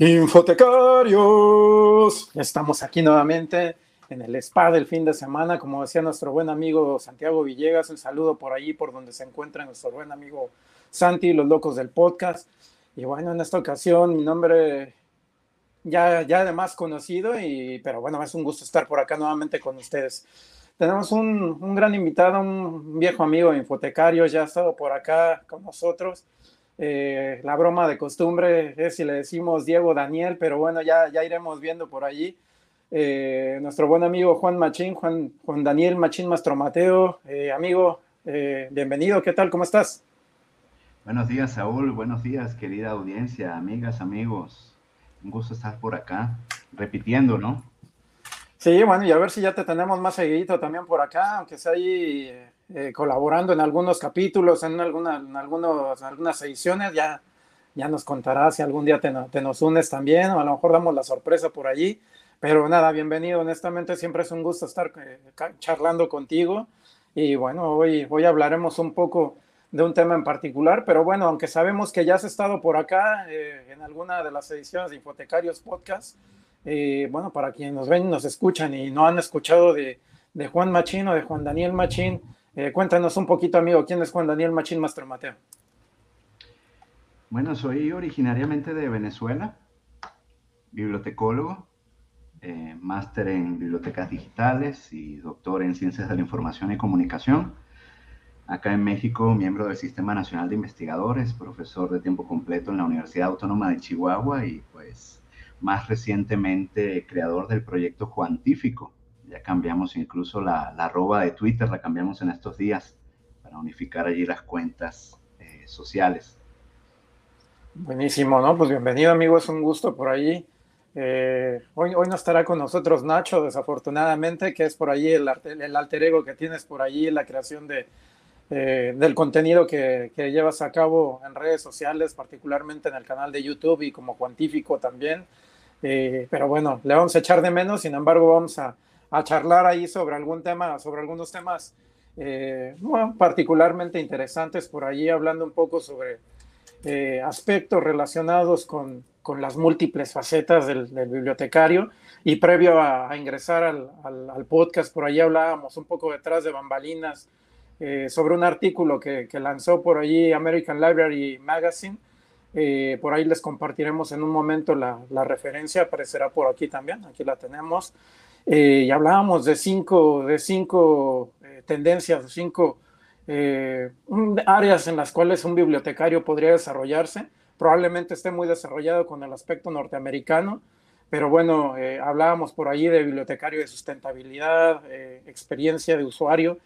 Infotecarios, estamos aquí nuevamente en el spa del fin de semana, como decía nuestro buen amigo Santiago Villegas, un saludo por allí, por donde se encuentra nuestro buen amigo Santi, los locos del podcast. Y bueno, en esta ocasión mi nombre ya, ya además conocido, y, pero bueno, es un gusto estar por acá nuevamente con ustedes. Tenemos un, un gran invitado, un viejo amigo infotecario, ya ha estado por acá con nosotros. Eh, la broma de costumbre es si le decimos Diego Daniel, pero bueno, ya, ya iremos viendo por allí. Eh, nuestro buen amigo Juan Machín, Juan, Juan Daniel Machín Mastromateo, eh, amigo, bienvenido, ¿qué tal? ¿Cómo estás? Buenos días, Saúl, buenos días, querida audiencia, amigas, amigos. Un gusto estar por acá, repitiendo, ¿no? Sí, bueno, y a ver si ya te tenemos más seguidito también por acá, aunque sea ahí eh, colaborando en algunos capítulos, en, alguna, algunas ediciones, ya, ya nos contarás si algún día te, te, nos unes también, o a lo mejor damos la sorpresa por allí. Pero nada, bienvenido, honestamente siempre es un gusto estar eh, charlando contigo. Y bueno, hoy, hoy hablaremos un poco de un tema en particular, pero bueno, aunque sabemos que ya has estado por acá eh, en alguna de las ediciones de Hipotecarios Podcast, eh, bueno, para quienes nos ven y nos escuchan y no han escuchado de, de Juan Machín o de Juan Daniel Machín, eh, cuéntanos un poquito, amigo, ¿quién es Juan Daniel Machín Master Mateo? Bueno, soy originariamente de Venezuela, bibliotecólogo, eh, máster en bibliotecas digitales y doctor en ciencias de la información y comunicación. Acá en México, miembro del Sistema Nacional de Investigadores, profesor de tiempo completo en la Universidad Autónoma de Chihuahua y pues más recientemente creador del proyecto Juantífico, ya cambiamos incluso la, la arroba de Twitter, la cambiamos en estos días para unificar allí las cuentas eh, sociales. Buenísimo, ¿no? Pues bienvenido, amigo, es un gusto por allí. Eh, hoy, hoy no estará con nosotros Nacho, desafortunadamente, que es por allí el, el alter ego que tienes por allí, la creación de, eh, del contenido que, que, llevas a cabo en redes sociales, particularmente en el canal de YouTube y como cuantífico también. Eh, pero bueno, le vamos a echar de menos, sin embargo, vamos a, a charlar ahí sobre algún tema, sobre algunos temas eh, bueno, particularmente interesantes por allí, hablando un poco sobre eh, aspectos relacionados con, con, las múltiples facetas del, del bibliotecario. Y previo a, a ingresar al, al, al, podcast, por allí hablábamos un poco detrás de bambalinas eh, sobre un artículo que, que, lanzó por allí American Library Magazine. Eh, por ahí les compartiremos en un momento la, la referencia, aparecerá por aquí también, aquí la tenemos. Eh, y hablábamos de cinco, de cinco eh, tendencias, cinco eh, áreas en las cuales un bibliotecario podría desarrollarse. Probablemente esté muy desarrollado con el aspecto norteamericano, pero bueno, hablábamos por allí de bibliotecario de sustentabilidad, experiencia de usuario,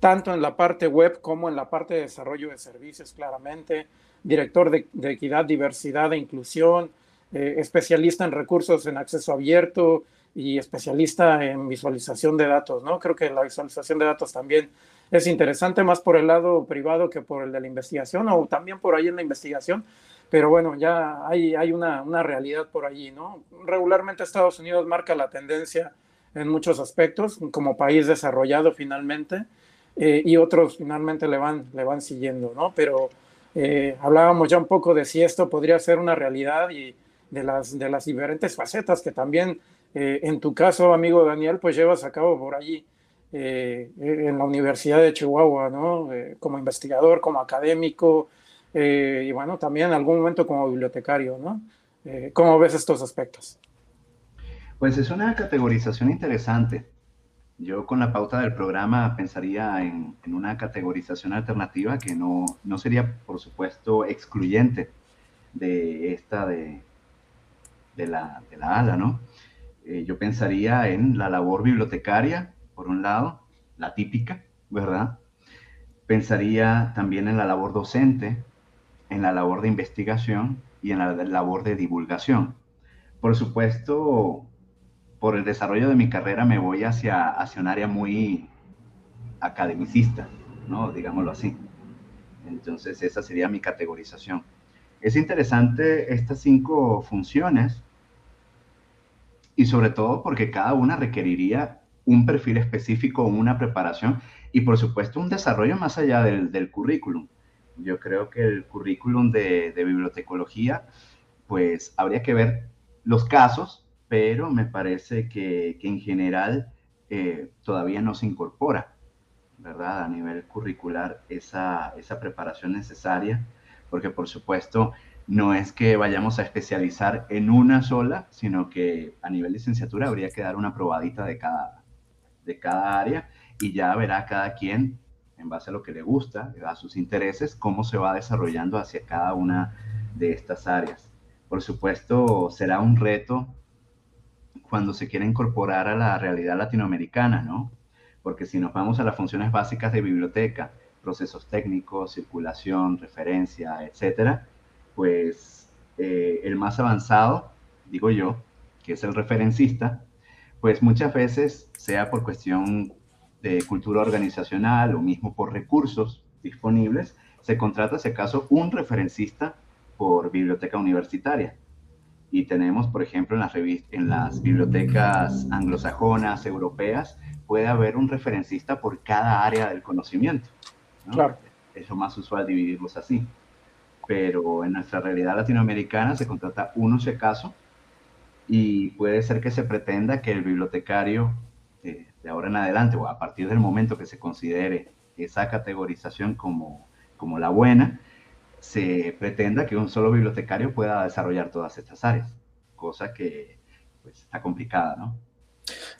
tanto en la parte web como en la parte de desarrollo de servicios, claramente, director de equidad, diversidad e inclusión, especialista en recursos en acceso abierto, y especialista en visualización de datos, ¿no? Creo que la visualización de datos también es interesante más por el lado privado que por el de la investigación o también por ahí en la investigación, pero bueno, ya hay, hay una, una realidad por allí, ¿no? Regularmente Estados Unidos marca la tendencia en muchos aspectos como país desarrollado finalmente eh, y otros finalmente le van, le van siguiendo, ¿no? Pero eh, hablábamos ya un poco de si esto podría ser una realidad y de las, de las diferentes facetas que también eh, en tu caso, amigo Daniel, pues llevas a cabo por allí eh, en la Universidad de Chihuahua, ¿no? Eh, como investigador, como académico eh, y bueno, también en algún momento como bibliotecario, ¿no? Eh, ¿Cómo ves estos aspectos? Pues es una categorización interesante. Yo con la pauta del programa pensaría en, en una categorización alternativa que no, no, sería, por supuesto, excluyente de esta de, de, la, de la ala, ¿no? Eh, yo pensaría en la labor bibliotecaria, por un lado, la típica, ¿verdad? Pensaría también en la labor docente, en la labor de investigación y en la labor de divulgación. Por supuesto, por el desarrollo de mi carrera me voy hacia, hacia un área muy academicista, ¿no? Digámoslo así. Entonces, esa sería mi categorización. Es interesante estas cinco funciones y sobre todo porque cada una requeriría un perfil específico, una preparación y por supuesto un desarrollo más allá del, del currículum. Yo creo que el currículum de, de, bibliotecología, pues habría que ver los casos, pero me parece que, que en general eh, todavía no se incorpora, ¿verdad? A nivel curricular esa, esa preparación necesaria, porque por supuesto no es que vayamos a especializar en una sola, sino que a nivel licenciatura habría que dar una probadita de cada, de cada área y ya verá cada quien, en base a lo que le gusta, a sus intereses, cómo se va desarrollando hacia cada una de estas áreas. Por supuesto, será un reto cuando se quiere incorporar a la realidad latinoamericana, ¿no? Porque si nos vamos a las funciones básicas de biblioteca, procesos técnicos, circulación, referencia, etcétera, pues eh, el más avanzado, digo yo, que es el referencista, pues muchas veces, sea por cuestión de cultura organizacional o mismo por recursos disponibles, se contrata, si acaso, un referencista por biblioteca universitaria y tenemos, por ejemplo, en las, en las bibliotecas anglosajonas, europeas, puede haber un referencista por cada área del conocimiento. Claro. Es lo más usual dividirlos así. Pero en nuestra realidad latinoamericana se contrata uno si acaso y puede ser que se pretenda que el bibliotecario de ahora en adelante o a partir del momento que se considere esa categorización como, como la buena, se pretenda que un solo bibliotecario pueda desarrollar todas estas áreas, cosa que pues, está complicada, ¿no?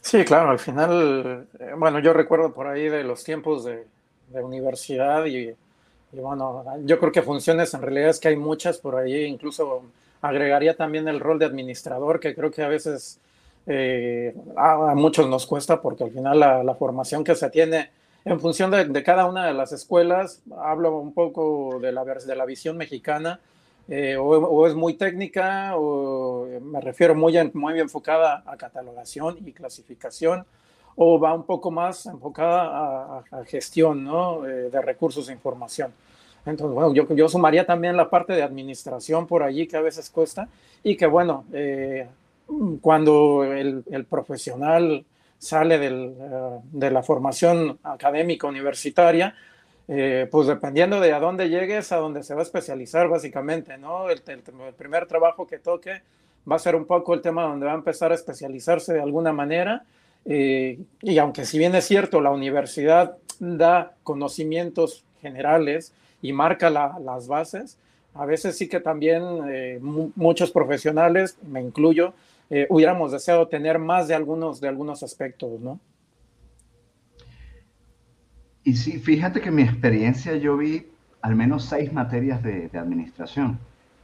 Sí, claro, al final, eh, bueno, yo recuerdo por ahí de los tiempos de, universidad y, bueno, yo creo que funciones en realidad es que hay muchas por ahí, incluso agregaría también el rol de administrador, que creo que a veces eh, a, muchos nos cuesta porque al final la, la formación que se tiene en función de, cada una de las escuelas, hablo un poco de la, de la visión mexicana, eh, o, es muy técnica, o me refiero muy, muy enfocada a catalogación y clasificación, o va un poco más enfocada a, gestión ¿no? Eh, de recursos de información. Entonces, bueno, yo, yo, sumaría también la parte de administración por allí que a veces cuesta y que, bueno, eh, cuando el, el profesional sale eh, de la formación académica universitaria, eh, pues dependiendo de a dónde llegues, a dónde se va a especializar básicamente, ¿no? El, primer trabajo que toque va a ser un poco el tema donde va a empezar a especializarse de alguna manera. Eh, y aunque si bien es cierto, la universidad da conocimientos generales y marca las bases, a veces sí que también muchos profesionales, me incluyo, eh, hubiéramos deseado tener más de algunos, de algunos aspectos, ¿no? Y sí, fíjate que en mi experiencia yo vi al menos seis materias de administración.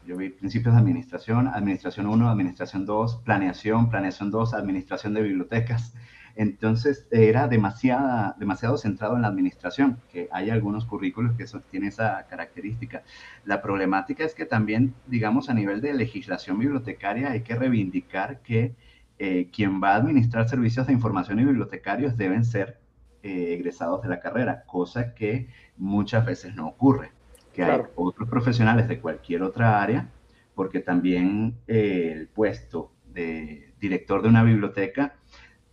Yo vi principios de administración, administración 1, administración 2, planeación, planeación 2, administración de bibliotecas. Entonces era demasiada, demasiado centrado en la administración, que hay algunos currículos que tienen esa característica. La problemática es que también, digamos, a nivel de legislación bibliotecaria hay que reivindicar que eh, quien va a administrar servicios de información y bibliotecarios deben ser eh, egresados de la carrera, cosa que muchas veces no ocurre, que hay otros profesionales de cualquier otra área, porque también eh, el puesto de director de una biblioteca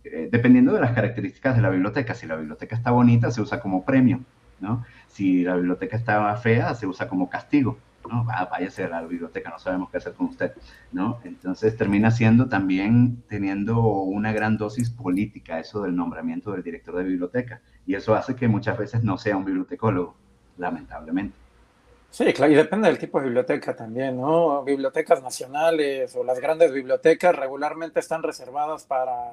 eh, dependiendo de las características de la biblioteca, si la biblioteca está bonita, se usa como premio, ¿no? Si la biblioteca está fea, se usa como castigo, ¿no? Ah, váyase a la biblioteca, no sabemos qué hacer con usted, ¿no? Entonces termina siendo también teniendo una gran dosis política eso del nombramiento del director de biblioteca, y eso hace que muchas veces no sea un bibliotecólogo, lamentablemente. Sí, claro, y depende del tipo de biblioteca también, ¿no? Bibliotecas nacionales o las grandes bibliotecas regularmente están reservadas para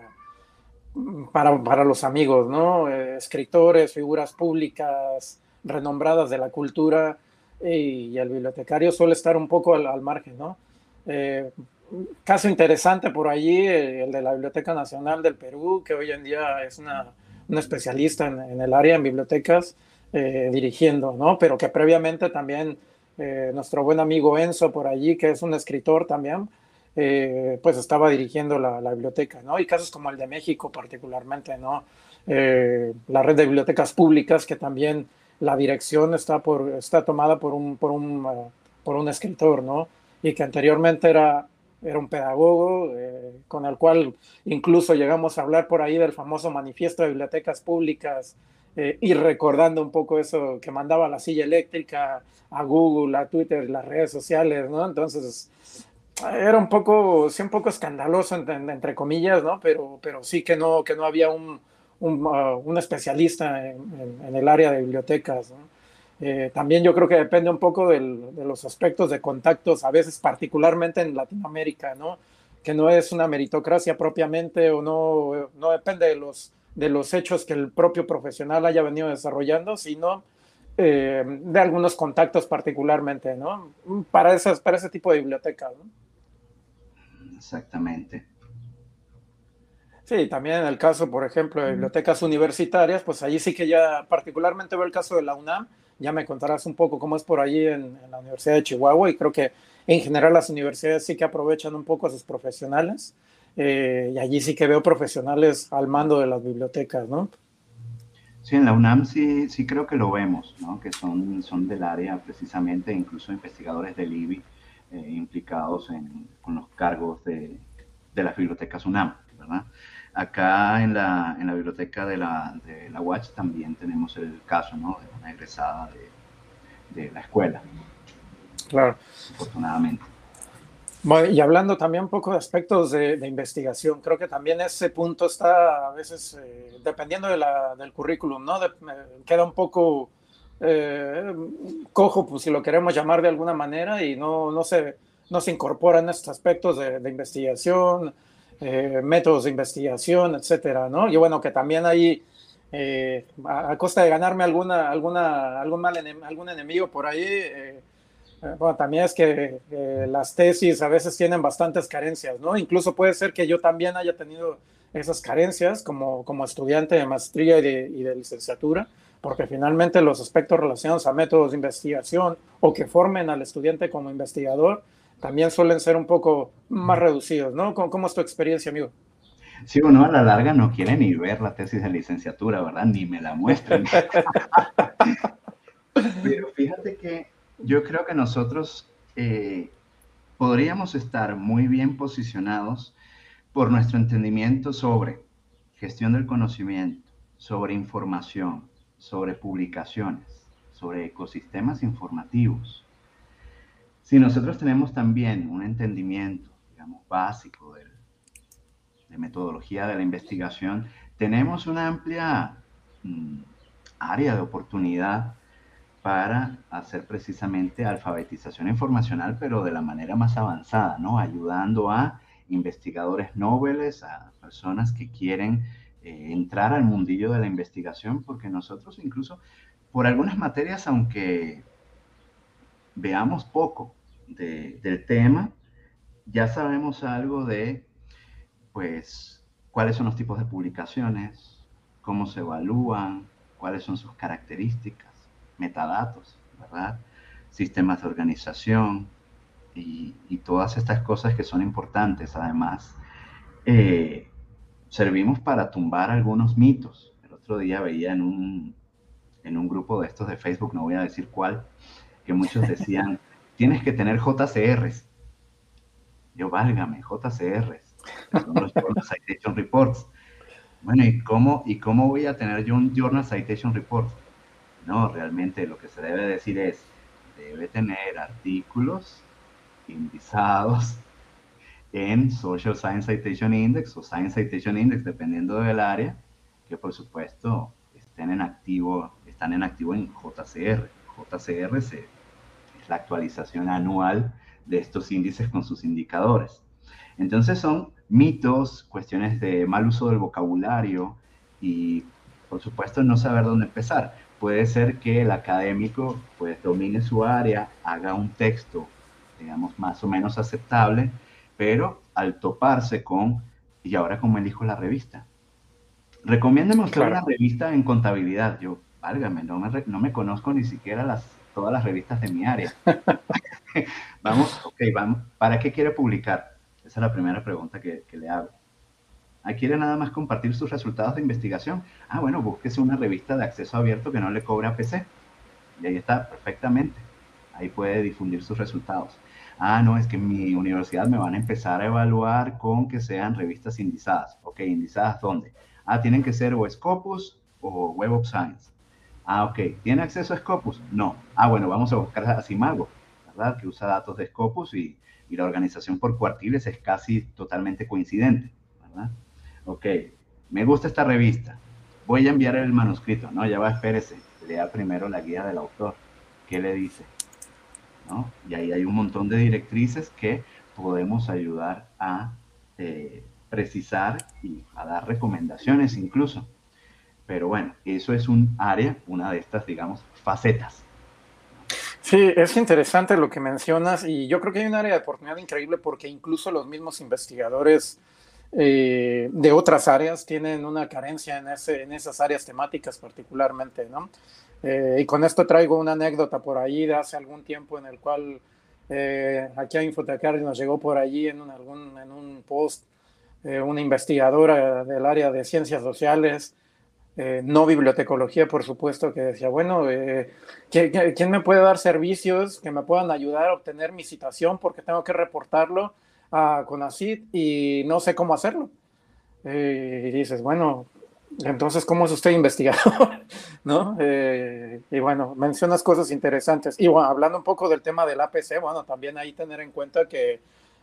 para, para los amigos, ¿no? Eh, escritores, figuras públicas renombradas de la cultura y, el bibliotecario suele estar un poco al, margen, ¿no? Eh, caso interesante por allí, eh, el de la Biblioteca Nacional del Perú, que hoy en día es una, una especialista en, el área en bibliotecas dirigiendo, ¿no? Pero que previamente también nuestro buen amigo Enzo por allí, que es un escritor también, eh, pues estaba dirigiendo la, biblioteca, ¿no? Y casos como el de México particularmente, ¿no? Eh, la red de bibliotecas públicas, que también la dirección está, por, está tomada por un, por, un, por un escritor, ¿no? Y que anteriormente era, era un pedagogo, eh, con el cual incluso llegamos a hablar por ahí del famoso manifiesto de bibliotecas públicas, y recordando un poco eso que mandaba la silla eléctrica a Google, a Twitter, las redes sociales, ¿no? Entonces, era un poco, sí, un poco escandaloso, entre, comillas, ¿no? Pero, pero sí que no, que no había un, un, uh, especialista en, el área de bibliotecas, eh, también yo creo que depende un poco de los aspectos de contactos, a veces particularmente en Latinoamérica, ¿no? Que no es una meritocracia propiamente o no, no depende de los, de los hechos que el propio profesional haya venido desarrollando, sino eh, de algunos contactos particularmente, ¿no? Para, esas, para ese tipo de bibliotecas, ¿no? Exactamente. Sí, también en el caso, por ejemplo, de bibliotecas universitarias, pues allí sí que ya, particularmente veo el caso de la UNAM, ya me contarás un poco cómo es por allí en, la Universidad de Chihuahua y creo que en general las universidades sí que aprovechan un poco a sus profesionales eh, y allí sí que veo profesionales al mando de las bibliotecas, ¿no? Sí, en la UNAM sí, sí creo que lo vemos, ¿no? Que son, son del área precisamente, incluso investigadores del IBI eh, implicados en, con los cargos de, de las bibliotecas UNAM, ¿verdad? Acá en la, en la biblioteca de la, de la UACH también tenemos el caso, ¿no? De una egresada de, de la escuela. Claro. Afortunadamente. Bueno, y hablando también un poco de aspectos de, investigación, creo que también ese punto está a veces, eh, dependiendo de la, del currículum, ¿no? queda un poco eh, cojo, pues si lo queremos llamar de alguna manera, y no, no, se, no se incorporan estos aspectos de, investigación, eh, métodos de investigación, etcétera, ¿no? Y bueno, que también hay, eh, a, costa de ganarme alguna, alguna, algún, mal algún enemigo por ahí, bueno, también es que las tesis a veces tienen bastantes carencias, ¿no? Incluso puede ser que yo también haya tenido esas carencias como, como estudiante de maestría y de, y de licenciatura porque finalmente los aspectos relacionados a métodos de investigación o que formen al estudiante como investigador también suelen ser un poco más reducidos, ¿no? ¿Cómo, es tu experiencia, amigo? Sí, uno a la larga no quiere ni ver la tesis de licenciatura, ¿verdad? Ni me la muestran. Pero fíjate que yo creo que nosotros eh, podríamos estar muy bien posicionados por nuestro entendimiento sobre gestión del conocimiento, sobre información, sobre publicaciones, sobre ecosistemas informativos. Si nosotros tenemos también un entendimiento, digamos, básico de, de metodología de la investigación, tenemos una amplia mm, área de oportunidad para hacer precisamente alfabetización informacional, pero de la manera más avanzada, ¿no? Ayudando a investigadores nobles, a personas que quieren eh, entrar al mundillo de la investigación, porque nosotros incluso por algunas materias, aunque veamos poco del tema, ya sabemos algo de, pues, cuáles son los tipos de publicaciones, cómo se evalúan, cuáles son sus características, metadatos, ¿verdad? Sistemas de organización y, todas estas cosas que son importantes, además. Eh, servimos para tumbar algunos mitos. El otro día veía en un, en un grupo de estos de Facebook, no voy a decir cuál, que muchos decían, tienes que tener JCRs. Yo, válgame, JCRs. Son los Journal Citation Reports. Bueno, ¿y cómo, ¿y cómo voy a tener yo un Journal Citation Report? No, realmente lo que se debe decir es, debe tener artículos indizados en Social Science Citation Index o Science Citation Index, dependiendo del área, que por supuesto estén en activo, están en activo en JCR. JCR es la actualización anual de estos índices con sus indicadores. Entonces son mitos, cuestiones de mal uso del vocabulario y por supuesto no saber dónde empezar. Puede ser que el académico pues domine su área, haga un texto, digamos, más o menos aceptable, pero al toparse con, ¿y ahora cómo elijo la revista? Recomiéndeme usted una revista en contabilidad. Yo, válgame, no me, no me conozco ni siquiera las, todas las revistas de mi área. vamos, ok, vamos. ¿Para qué quiere publicar? Esa es la primera pregunta que, que le hago. ¿Ah, ¿Quiere nada más compartir sus resultados de investigación? Ah, bueno, búsquese una revista de acceso abierto que no le cobre a PC. Y ahí está, perfectamente. Ahí puede difundir sus resultados ah, no, es que en mi universidad me van a empezar a evaluar con que sean revistas indizadas. Ok, indizadas dónde? Ah, tienen que ser o Scopus o Web of Science. Ah, ok, ¿tiene acceso a Scopus? No. Ah, bueno, vamos a buscar a Simago. ¿verdad? Que usa datos de Scopus y, y la organización por cuartiles es casi totalmente coincidente, ¿verdad? Ok, me gusta esta revista, voy a enviar el manuscrito, no, ya va, espérese, lea primero la guía del autor, ¿qué le dice? ¿No? Y ahí hay un montón de directrices que podemos ayudar a eh, precisar y a dar recomendaciones incluso. Pero bueno, eso es un área, una de estas, digamos, facetas. Sí, es interesante lo que mencionas y yo creo que hay un área de oportunidad increíble porque incluso los mismos investigadores eh, de otras áreas tienen una carencia en, ese, en esas áreas temáticas particularmente, ¿no? Eh, y con esto traigo una anécdota por ahí de hace algún tiempo en el cual eh, aquí a Infotecario nos llegó por allí en un, algún, en un post una investigadora del área de ciencias sociales, no bibliotecología, por supuesto, que decía, bueno, ¿quién me puede dar servicios que me puedan ayudar a obtener mi citación porque tengo que reportarlo? A CONACID y no sé cómo hacerlo. Eh, y dices, bueno, entonces, ¿cómo es usted investigador? ¿No? Eh, y bueno, mencionas cosas interesantes. Y hablando un poco del tema del APC, bueno, también ahí tener en cuenta que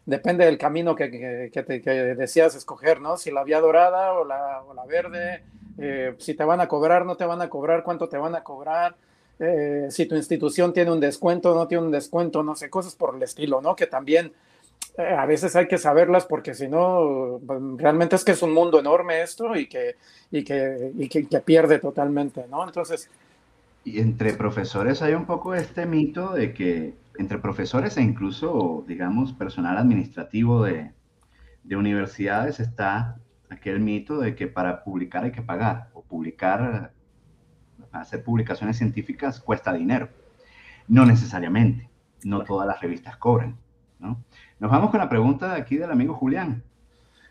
depende del camino que, que, deseas escoger, ¿no? Si la vía dorada o la, o la verde, eh, si te van a cobrar, no te van a cobrar, cuánto te van a cobrar, si tu institución tiene un descuento, no tiene un descuento, no sé, cosas por el estilo, ¿no? Que también eh, a veces hay que saberlas porque si no, pues, realmente es que es un mundo enorme esto y que, y que, y que, pierde totalmente, ¿no? Entonces... Y entre profesores hay un poco este mito de que entre profesores e incluso, digamos, personal administrativo de, de universidades está aquel mito de que para publicar hay que pagar o publicar, hacer publicaciones científicas cuesta dinero. No necesariamente, no todas las revistas cobran, ¿no? Nos vamos con la pregunta de aquí del amigo Julián.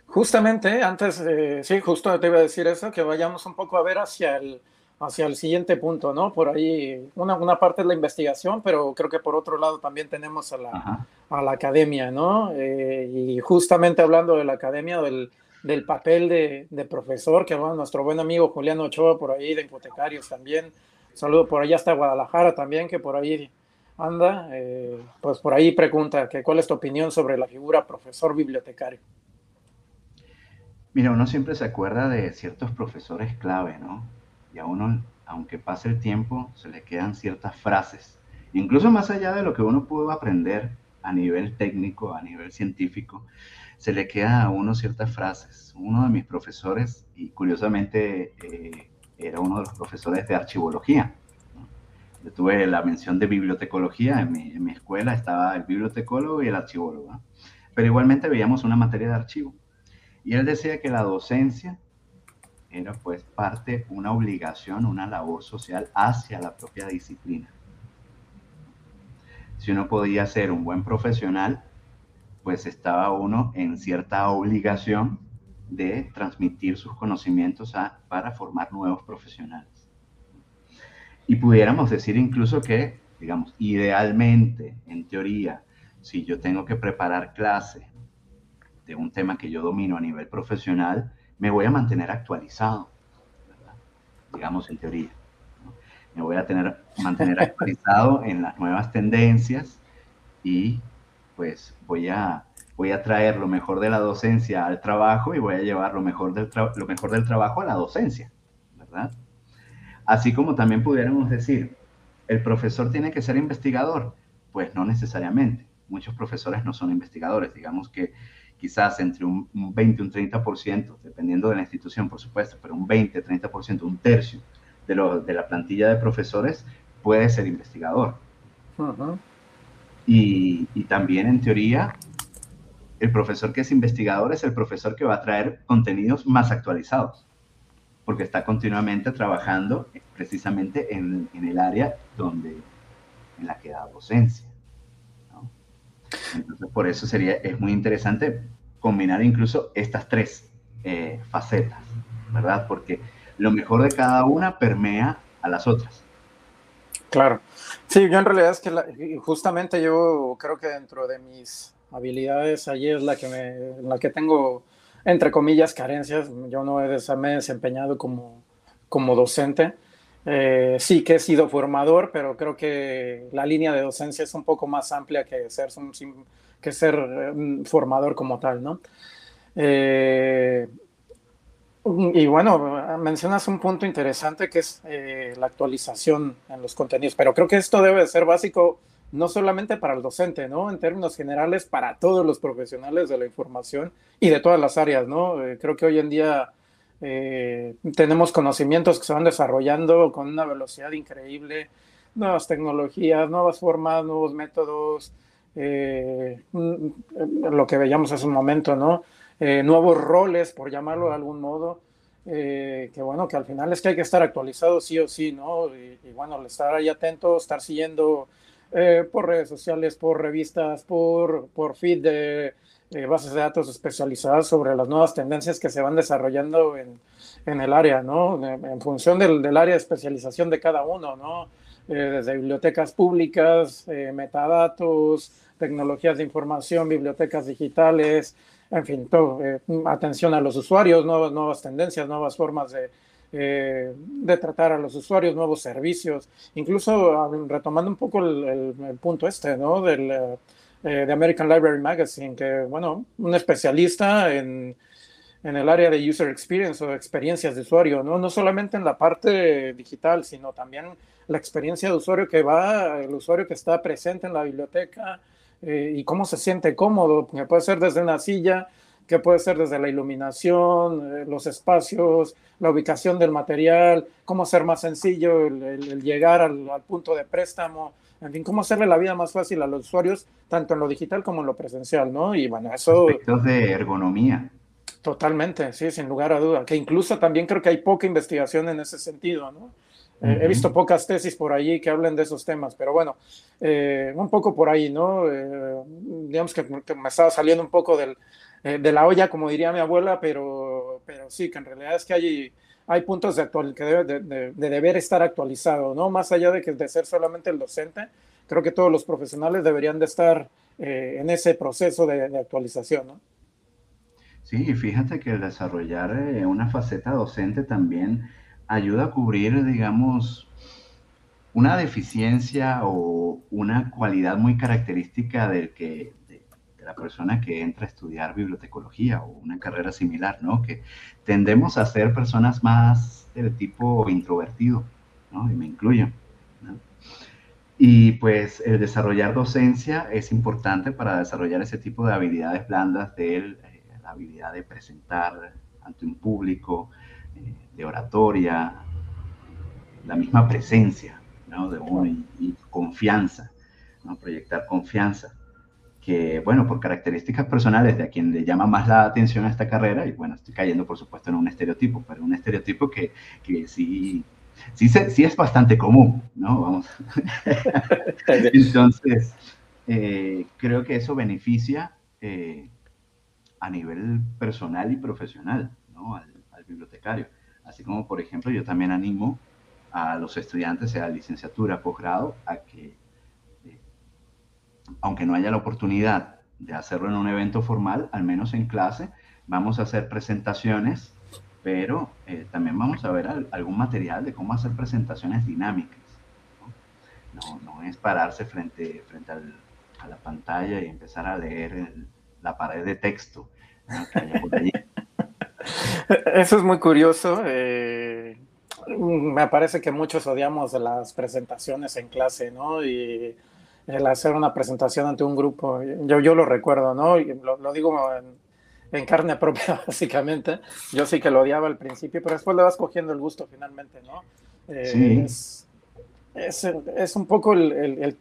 Justamente, antes, sí, justo te iba a decir eso, que vayamos un poco a ver hacia el, hacia el siguiente punto, ¿no? Por ahí, una, una parte es la investigación, pero creo que por otro lado también tenemos a la, a la academia, ¿no? Eh, y justamente hablando de la academia, del, del papel de, de, profesor, que nuestro buen amigo Julián Ochoa por ahí, de hipotecarios también. saludo por allá hasta Guadalajara también, que por ahí anda, eh, pues por ahí pregunta que cuál es tu opinión sobre la figura profesor bibliotecario. Mira, uno siempre se acuerda de ciertos profesores clave, ¿no? Y a uno, aunque pase el tiempo, se le quedan ciertas frases, incluso más allá de lo que uno pudo aprender a nivel técnico, a nivel científico, se le quedan a uno ciertas frases. Uno de mis profesores, y curiosamente eh, era uno de los profesores de archivología, yo tuve la mención de bibliotecología, en mi, en mi escuela estaba el bibliotecólogo y el archivólogo, pero igualmente veíamos una materia de archivo. Y él decía que la docencia era pues parte, una obligación, una labor social hacia la propia disciplina. Si uno podía ser un buen profesional, pues estaba uno en cierta obligación de transmitir sus conocimientos a, para formar nuevos profesionales. Y pudiéramos decir incluso que, digamos, idealmente, en teoría, si yo tengo que preparar clase de un tema que yo domino a nivel profesional, me voy a mantener actualizado, digamos en teoría. Me voy a tener, mantener actualizado en las nuevas tendencias y pues voy a, voy a traer lo mejor de la docencia al trabajo y voy a llevar lo mejor del, lo mejor del trabajo a la docencia, ¿verdad? Así como también pudiéramos decir, ¿el profesor tiene que ser investigador? Pues no necesariamente. Muchos profesores no son investigadores. Digamos que quizás entre un, 20 y un 30%, dependiendo de la institución, por supuesto, pero un 20, 30%, un tercio de, lo, de la plantilla de profesores puede ser investigador. y, y también en teoría, el profesor que es investigador es el profesor que va a traer contenidos más actualizados porque está continuamente trabajando precisamente en, en el área donde, en la que da docencia. Entonces, por eso sería, es muy interesante combinar incluso estas tres eh, facetas, ¿verdad? Porque lo mejor de cada una permea a las otras. Claro. Sí, yo en realidad es que justamente yo creo que dentro de mis habilidades allí es la que, me, la que tengo entre comillas, carencias. Yo no he, me he desempeñado como, como docente. sí que he sido formador, pero creo que la línea de docencia es un poco más amplia que ser, que ser formador como tal, ¿no? y bueno, mencionas un punto interesante que es la actualización en los contenidos, pero creo que esto debe ser básico no solamente para el docente, ¿no? En términos generales, para todos los profesionales de la información y de todas las áreas, ¿no? Eh, creo que hoy en día eh, tenemos conocimientos que se van desarrollando con una velocidad increíble, nuevas tecnologías, nuevas formas, nuevos métodos, eh, mm, lo que veíamos hace un momento, ¿no? nuevos roles, por llamarlo de algún modo. que bueno, que al final es que hay que estar actualizado sí o sí, ¿no? Y, y bueno, estar ahí atento, estar siguiendo eh, por redes sociales, por revistas, por, por feed de bases de datos especializadas sobre las nuevas tendencias que se van desarrollando en, en el área, ¿no? En, función del, del, área de especialización de cada uno, ¿no? Eh, desde bibliotecas públicas, eh, metadatos, tecnologías de información, bibliotecas digitales, en fin, todo, atención a los usuarios, nuevas, nuevas tendencias, nuevas formas de, eh, de tratar a los usuarios, nuevos servicios, incluso retomando un poco el, punto este, ¿no? Del, eh, de American Library Magazine, que, bueno, un especialista en, en, el área de user experience o experiencias de usuario, ¿no? No solamente en la parte digital, sino también la experiencia de usuario que va, el usuario que está presente en la biblioteca eh, y cómo se siente cómodo, que puede ser desde una silla, que puede ser desde la iluminación, eh, los espacios, la ubicación del material, cómo hacer más sencillo el, llegar al, punto de préstamo, en fin, cómo hacerle la vida más fácil a los usuarios, tanto en lo digital como en lo presencial, ¿no? Y bueno, eso... Aspectos de ergonomía. Totalmente, sí, sin lugar a duda, que incluso también creo que hay poca investigación en ese sentido, ¿no? Eh, he visto pocas tesis por allí que hablen de esos temas, pero bueno, eh, un poco por ahí, ¿no? digamos que, me estaba saliendo un poco del, eh, de la olla, como diría mi abuela, pero, pero sí, que en realidad es que hay, hay puntos de, actual, que debe de, deber estar actualizado, ¿no? Más allá de, que, de ser solamente el docente, creo que todos los profesionales deberían de estar eh, en ese proceso de, actualización, ¿no? Sí, fíjate que el desarrollar eh, una faceta docente también ayuda a cubrir, digamos, una deficiencia o una cualidad muy característica del que, la persona que entra a estudiar bibliotecología o una carrera similar, ¿no? Que tendemos a ser personas más del tipo introvertido, ¿no? Y me incluyo. ¿no? Y pues el desarrollar docencia es importante para desarrollar ese tipo de habilidades blandas de él, eh, la habilidad de presentar ante un público, eh, de oratoria, la misma presencia, ¿no? De uno y, confianza, ¿no? Proyectar confianza que, bueno, por características personales de a quien le llama más la atención a esta carrera, y bueno, estoy cayendo por supuesto en un estereotipo, pero un estereotipo que, que sí, sí, sí es bastante común, ¿no? Vamos. Entonces, eh, creo que eso beneficia eh, a nivel personal y profesional, ¿no? Al, al bibliotecario. Así como, por ejemplo, yo también animo a los estudiantes, sea licenciatura, posgrado, a que aunque no haya la oportunidad de hacerlo en un evento formal, al menos en clase, vamos a hacer presentaciones, pero eh, también vamos a ver algún material de cómo hacer presentaciones dinámicas. No, es pararse frente, frente a la pantalla y empezar a leer la pared de texto Eso es muy curioso. Eh, me parece que muchos odiamos las presentaciones en clase, ¿no? Y el hacer una presentación ante un grupo. Yo, yo lo recuerdo, ¿no? lo, digo en, carne propia, básicamente. Yo sí que lo odiaba al principio, pero después le vas cogiendo el gusto finalmente, ¿no? Eh, sí. es, es, un poco el, el,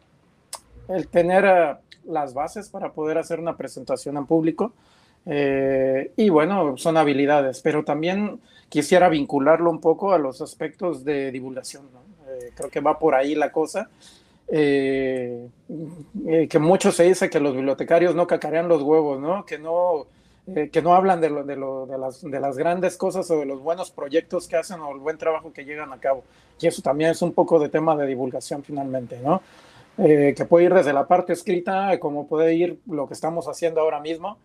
el, tener eh, las bases para poder hacer una presentación en público. Eh, y bueno, son habilidades, pero también quisiera vincularlo un poco a los aspectos de divulgación. ¿no? creo que va por ahí la cosa. Eh, eh, que mucho se dice que los bibliotecarios no cacarean los huevos, ¿no? Que no, eh, que no hablan de, las, de, las, grandes cosas o de los buenos proyectos que hacen o el buen trabajo que llegan a cabo. Y eso también es un poco de tema de divulgación finalmente, ¿no? que puede ir desde la parte escrita, como puede ir lo que estamos haciendo ahora mismo,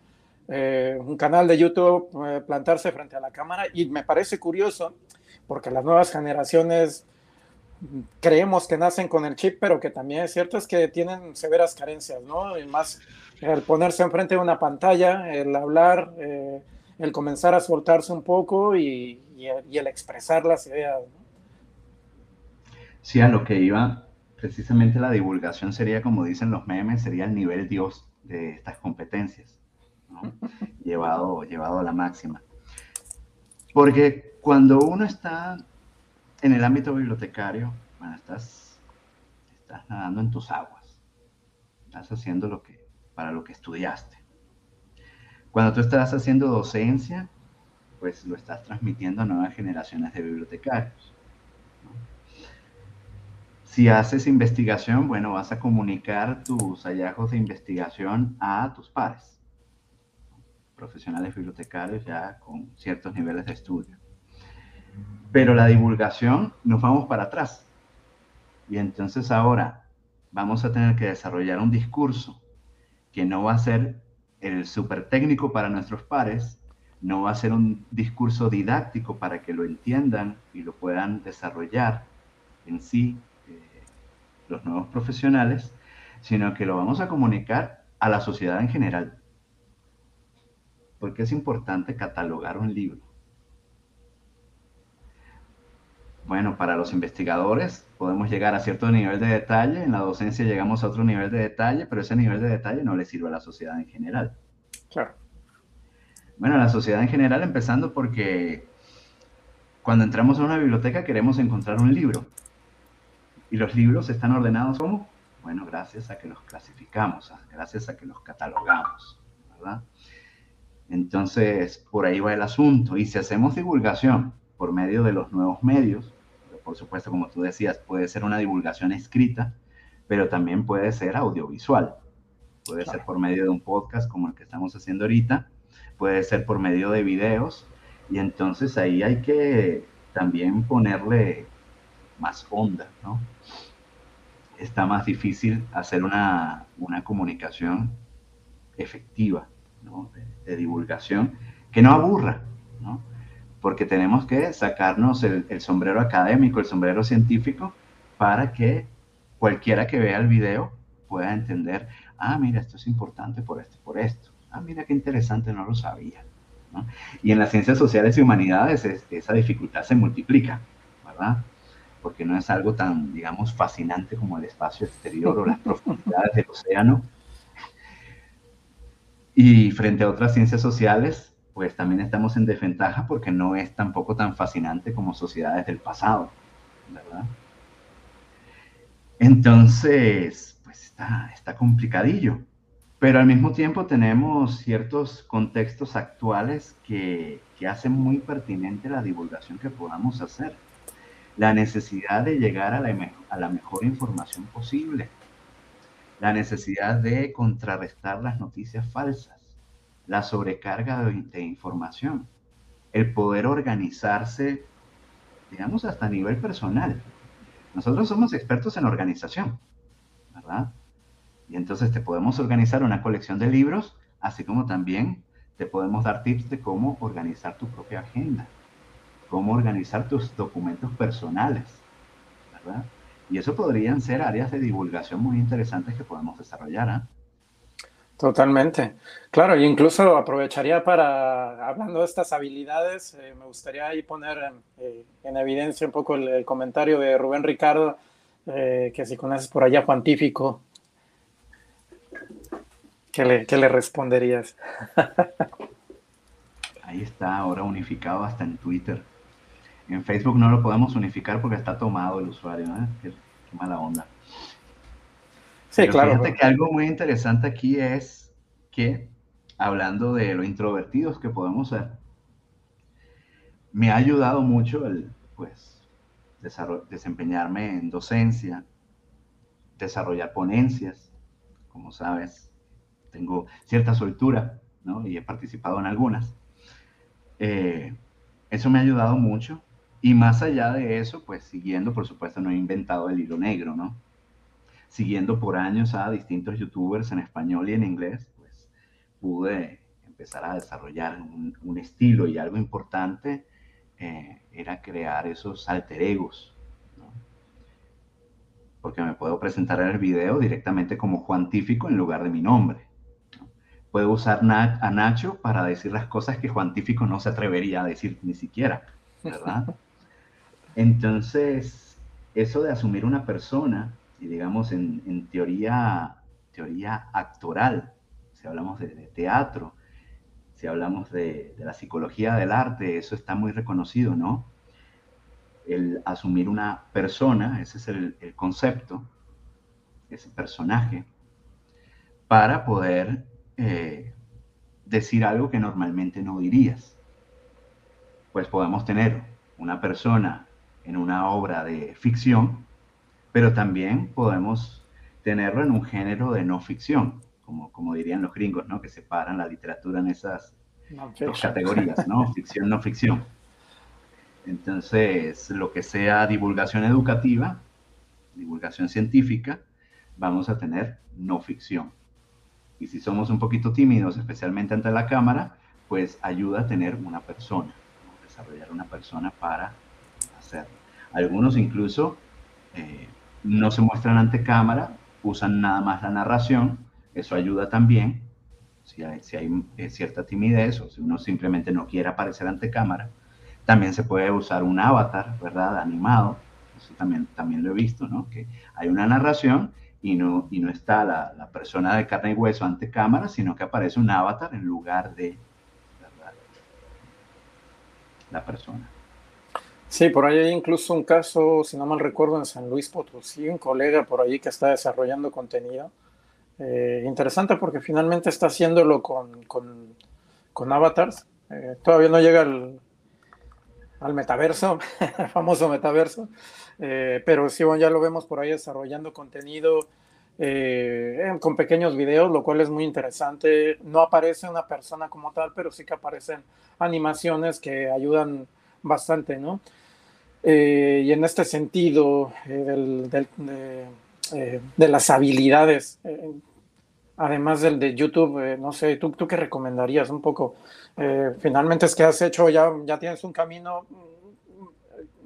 un canal de YouTube, plantarse frente a la cámara, y me parece curioso, porque las nuevas generaciones creemos que nacen con el chip, pero que también es cierto es que tienen severas carencias, ¿no? Y más el ponerse enfrente de una pantalla, el hablar, eh, el comenzar a soltarse un poco y, el expresar las ideas. ¿no? Sí, a lo que iba, precisamente la divulgación sería, como dicen los memes, sería el nivel Dios de estas competencias, ¿no? llevado, llevado a la máxima. Porque cuando uno está en el ámbito bibliotecario, bueno, estás, estás nadando en tus aguas, estás haciendo lo que, para lo que estudiaste. Cuando tú estás haciendo docencia, pues lo estás transmitiendo a nuevas generaciones de bibliotecarios. Si haces investigación, bueno, vas a comunicar tus hallazgos de investigación a tus pares, profesionales bibliotecarios ya con ciertos niveles de estudio. Pero la divulgación nos vamos para atrás. Y entonces ahora vamos a tener que desarrollar un discurso que no va a ser el súper técnico para nuestros pares, no va a ser un discurso didáctico para que lo entiendan y lo puedan desarrollar en sí eh, los nuevos profesionales, sino que lo vamos a comunicar a la sociedad en general. Porque es importante catalogar un libro. Bueno, para los investigadores podemos llegar a cierto nivel de detalle, en la docencia llegamos a otro nivel de detalle, pero ese nivel de detalle no le sirve a la sociedad en general. Claro. Bueno, a la sociedad en general, empezando porque cuando entramos a una biblioteca queremos encontrar un libro. Y los libros están ordenados como, bueno, gracias a que los clasificamos, gracias a que los catalogamos, ¿verdad? Entonces, por ahí va el asunto. Y si hacemos divulgación por medio de los nuevos medios, por supuesto, como tú decías, puede ser una divulgación escrita, pero también puede ser audiovisual. Puede ser por medio de un podcast como el que estamos haciendo ahorita, puede ser por medio de videos, y entonces ahí hay que también ponerle más onda, ¿no? Está más difícil hacer una, una comunicación efectiva, ¿no? de divulgación, que no aburra, ¿no? Porque tenemos que sacarnos el, sombrero académico, el sombrero científico, para que cualquiera que vea el video pueda entender, ah, mira, esto es importante por esto, por esto. Ah, mira qué interesante, no lo sabía. Y en las ciencias sociales y humanidades esa dificultad se multiplica, ¿verdad? Porque no es algo tan, digamos, fascinante como el espacio exterior o las profundidades del océano. Y frente a otras ciencias sociales, pues también estamos en desventaja porque no es tampoco tan fascinante como sociedades del pasado, ¿verdad? Entonces, pues está, está complicadillo, pero al mismo tiempo tenemos ciertos contextos actuales que, que hacen muy pertinente la divulgación que podamos hacer. La necesidad de llegar a la, a la mejor información posible, la necesidad de contrarrestar las noticias falsas, la sobrecarga de, información, el poder organizarse, digamos, hasta a nivel personal. Nosotros somos expertos en organización, ¿verdad? Y entonces te podemos organizar una colección de libros, así como también te podemos dar tips de cómo organizar tu propia agenda, cómo organizar tus documentos personales, ¿verdad? Y eso podrían ser áreas de divulgación muy interesantes que podemos desarrollar. ¿ah? Totalmente. Claro, e incluso aprovecharía para, hablando de estas habilidades, eh, me gustaría ahí poner eh, en evidencia un poco el, comentario de Rubén Ricardo, eh, que si conoces por allá Juan Tífico, ¿qué le, qué le responderías? ahí está, ahora unificado hasta en Twitter. En Facebook no lo podemos unificar porque está tomado el usuario, ¿no? qué mala onda. Sí, claro. Fíjate que algo muy interesante aquí es que, hablando de lo introvertidos que podemos ser, me ha ayudado mucho el, pues, desempeñarme en docencia, desarrollar ponencias, como sabes, tengo cierta soltura, ¿no? Y he participado en algunas. Eh, eso me ha ayudado mucho. Y más allá de eso, pues siguiendo, por supuesto, no he inventado el hilo negro, ¿no? Siguiendo por años a distintos youtubers en español y en inglés, pues pude empezar a desarrollar un, estilo y algo importante eh, era crear esos alter egos, porque me puedo presentar en el video directamente como Juantífico en lugar de mi nombre. Puedo usar a Nacho para decir las cosas que Juantífico no se atrevería a decir ni siquiera, ¿verdad? Entonces, eso de asumir una persona, digamos en, teoría, teoría actoral, si hablamos de, teatro, si hablamos de, la psicología del arte, eso está muy reconocido, ¿no? El asumir una persona, ese es el, el concepto, ese personaje, para poder eh, decir algo que normalmente no dirías. Pues podemos tener una persona en una obra de ficción, pero también podemos tenerlo en un género de no ficción, como, como dirían los gringos, ¿no? Que separan la literatura en esas dos categorías, ¿no? Ficción, no ficción. Entonces, lo que sea divulgación educativa, divulgación científica, vamos a tener no ficción. Y si somos un poquito tímidos, especialmente ante la cámara, pues ayuda a tener una persona, desarrollar una persona para hacerlo. Algunos incluso eh, no se muestran ante cámara, usan nada más la narración, eso ayuda también. Si hay, eh, cierta timidez o si uno simplemente no quiere aparecer ante cámara, también se puede usar un avatar, ¿verdad? Animado. Eso también, también lo he visto, ¿no? Que hay una narración y no, y no está la, persona de carne y hueso ante cámara, sino que aparece un avatar en lugar de la persona. Sí, por ahí hay incluso un caso, si no mal recuerdo, en San Luis Potosí, un colega por ahí que está desarrollando contenido. Eh, interesante porque finalmente está haciéndolo con, con, avatars. Eh, todavía no llega al, al metaverso, el famoso metaverso, eh, pero sí, bueno, ya lo vemos por ahí desarrollando contenido con pequeños videos, lo cual es muy interesante. No aparece una persona como tal, pero sí que aparecen animaciones que ayudan bastante, ¿no? Eh, y en este sentido de, las habilidades, además del de YouTube, no sé, ¿tú, ¿tú qué recomendarías un poco? finalmente es que has hecho, ya, ya tienes un camino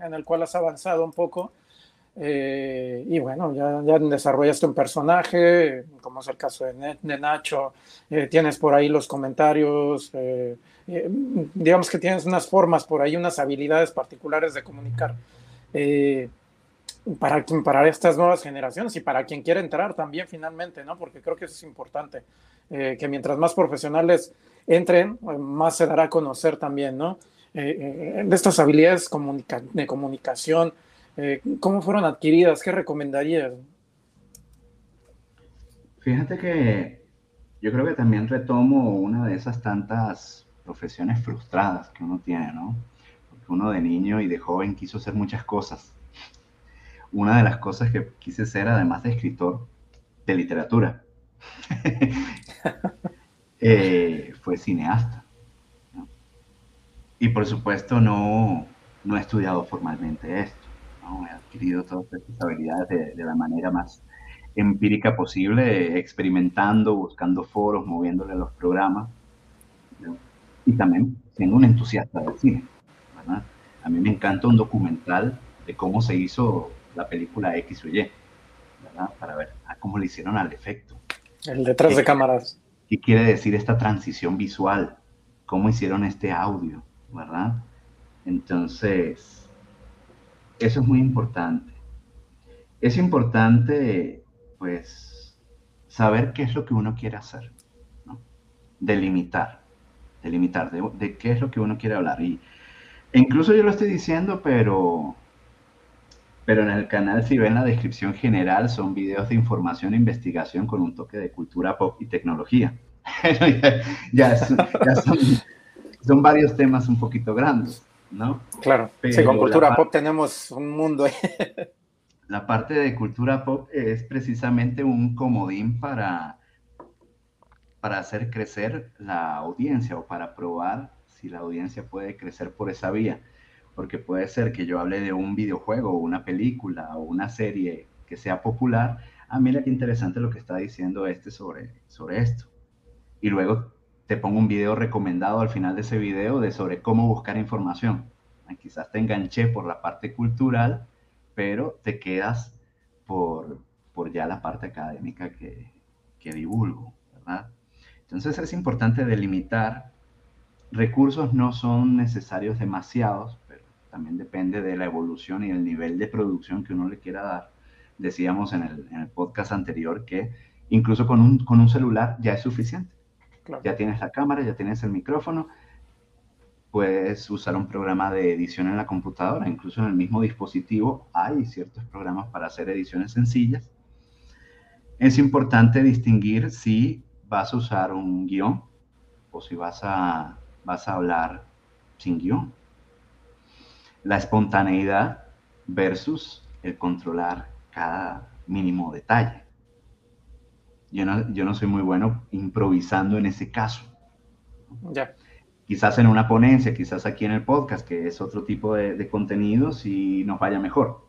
en el cual has avanzado un poco. Eh, y bueno, ya, ya, desarrollaste un personaje, como es el caso de, de Nacho, eh, tienes por ahí los comentarios, eh, digamos que tienes unas formas por ahí, unas habilidades particulares de comunicar para, para estas nuevas generaciones y para quien quiera entrar también finalmente, ¿no? Porque creo que eso es importante, que mientras más profesionales entren, más se dará a conocer también, ¿no? Eh, de estas habilidades de comunicación, eh, ¿cómo fueron adquiridas? ¿Qué recomendarías? Fíjate que yo creo que también retomo una de esas tantas profesiones frustradas que uno tiene, ¿no? Porque uno de niño y de joven quiso hacer muchas cosas. Una de las cosas que quise ser, además de escritor de literatura, eh, fue cineasta. Y por supuesto no, no he estudiado formalmente esto, ¿no? he adquirido todas estas habilidades de, la manera más empírica posible, experimentando, buscando foros, moviéndole a los programas y también siendo un entusiasta del cine. ¿verdad? A mí me encanta un documental de cómo se hizo la película X o Y, ¿verdad? para ver cómo le hicieron al efecto. El detrás de cámaras. ¿Qué quiere decir esta transición visual? ¿Cómo hicieron este audio? ¿verdad? Entonces, eso es muy importante. Es importante, pues, saber qué es lo que uno quiere hacer, ¿no? Delimitar, delimitar de, qué es lo que uno quiere hablar. Y incluso yo lo estoy diciendo, pero, pero en el canal, si ven la descripción general, son videos de información e investigación con un toque de cultura pop y tecnología. ya, son, son varios temas un poquito grandes, ¿no? Claro, sí, con cultura pop tenemos un mundo. la parte de cultura pop es precisamente un comodín para, para hacer crecer la audiencia o para probar si la audiencia puede crecer por esa vía. Porque puede ser que yo hable de un videojuego una película o una serie que sea popular. Ah, mira qué interesante lo que está diciendo este sobre, sobre esto. Y luego te pongo un video recomendado al final de ese video de sobre cómo buscar información. Quizás te enganché por la parte cultural, pero te quedas por, por ya la parte académica que, que divulgo, ¿verdad? Entonces es importante delimitar. Recursos no son necesarios demasiados, pero también depende de la evolución y el nivel de producción que uno le quiera dar. Decíamos en el, en el podcast anterior que incluso con un, con un celular ya es suficiente. Ya tienes la cámara, ya tienes el micrófono, puedes usar un programa de edición en la computadora, incluso en el mismo dispositivo hay ciertos programas para hacer ediciones sencillas. Es importante distinguir si vas a usar un guion o si vas a, vas a hablar sin guion. La espontaneidad versus el controlar cada mínimo detalle. Yo no, yo no soy muy bueno improvisando en ese caso. Ya. Quizás en una ponencia, quizás aquí en el podcast, que es otro tipo de, de contenidos y nos vaya mejor.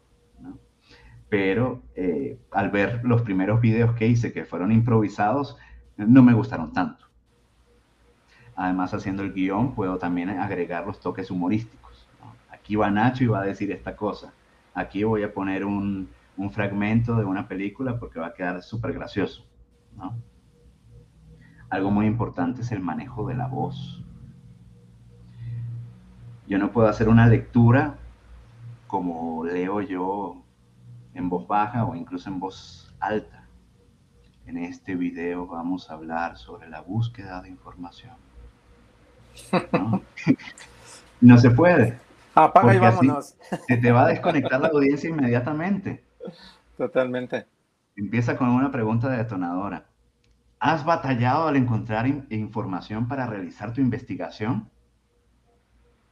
Pero eh, al ver los primeros videos que hice que fueron improvisados, no me gustaron tanto. Además, haciendo el guion, puedo también agregar los toques humorísticos. Aquí va Nacho y va a decir esta cosa. Aquí voy a poner un, un fragmento de una película porque va a quedar súper gracioso. Algo muy importante es el manejo de la voz. Yo no puedo hacer una lectura como leo yo en voz baja o incluso en voz alta. En este video vamos a hablar sobre la búsqueda de información. No, se puede. Apaga y vámonos. Se te va a desconectar la audiencia inmediatamente. Totalmente. Empieza con una pregunta detonadora. ¿Has batallado al encontrar información para realizar tu investigación?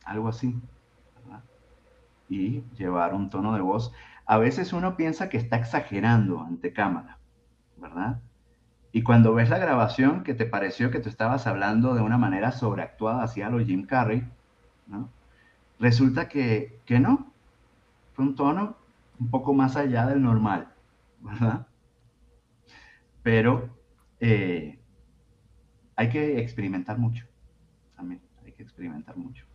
Algo así. Y llevar un tono de voz. A veces uno piensa que está exagerando ante cámara, ¿verdad? Y cuando ves la grabación que te pareció que tú estabas hablando de una manera sobreactuada hacia lo Jim Carrey, ¿no? Resulta que, que no. Fue un tono un poco más allá del normal, ¿verdad? Pero eh, hay que experimentar mucho. También hay que experimentar mucho.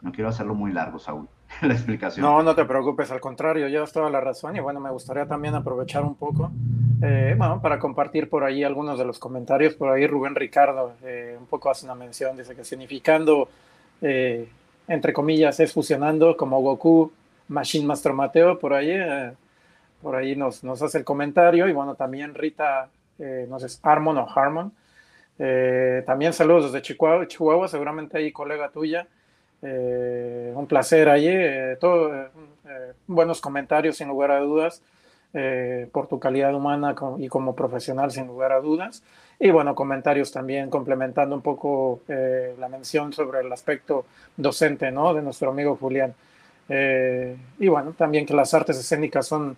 No quiero hacerlo muy largo, Saúl, la explicación. No, no te preocupes, al contrario, llevas toda la razón y bueno, me gustaría también aprovechar un poco, eh, para compartir por ahí algunos de los comentarios. Por ahí Rubén Ricardo eh, un poco hace una mención, dice que significando, entre comillas, es fusionando como Goku, Machine Master Mateo, por ahí, por ahí nos, nos hace el comentario y bueno, también Rita eh, no sé, Harmon o Harmon. Eh, también saludos desde Chihuahua, Chihuahua, seguramente ahí colega tuya. Eh, un placer allí, buenos comentarios sin lugar a dudas, por tu calidad humana y como profesional sin lugar a dudas. Y bueno, comentarios también complementando un poco la mención sobre el aspecto docente, ¿no? De nuestro amigo Julián. y bueno, también que las artes escénicas son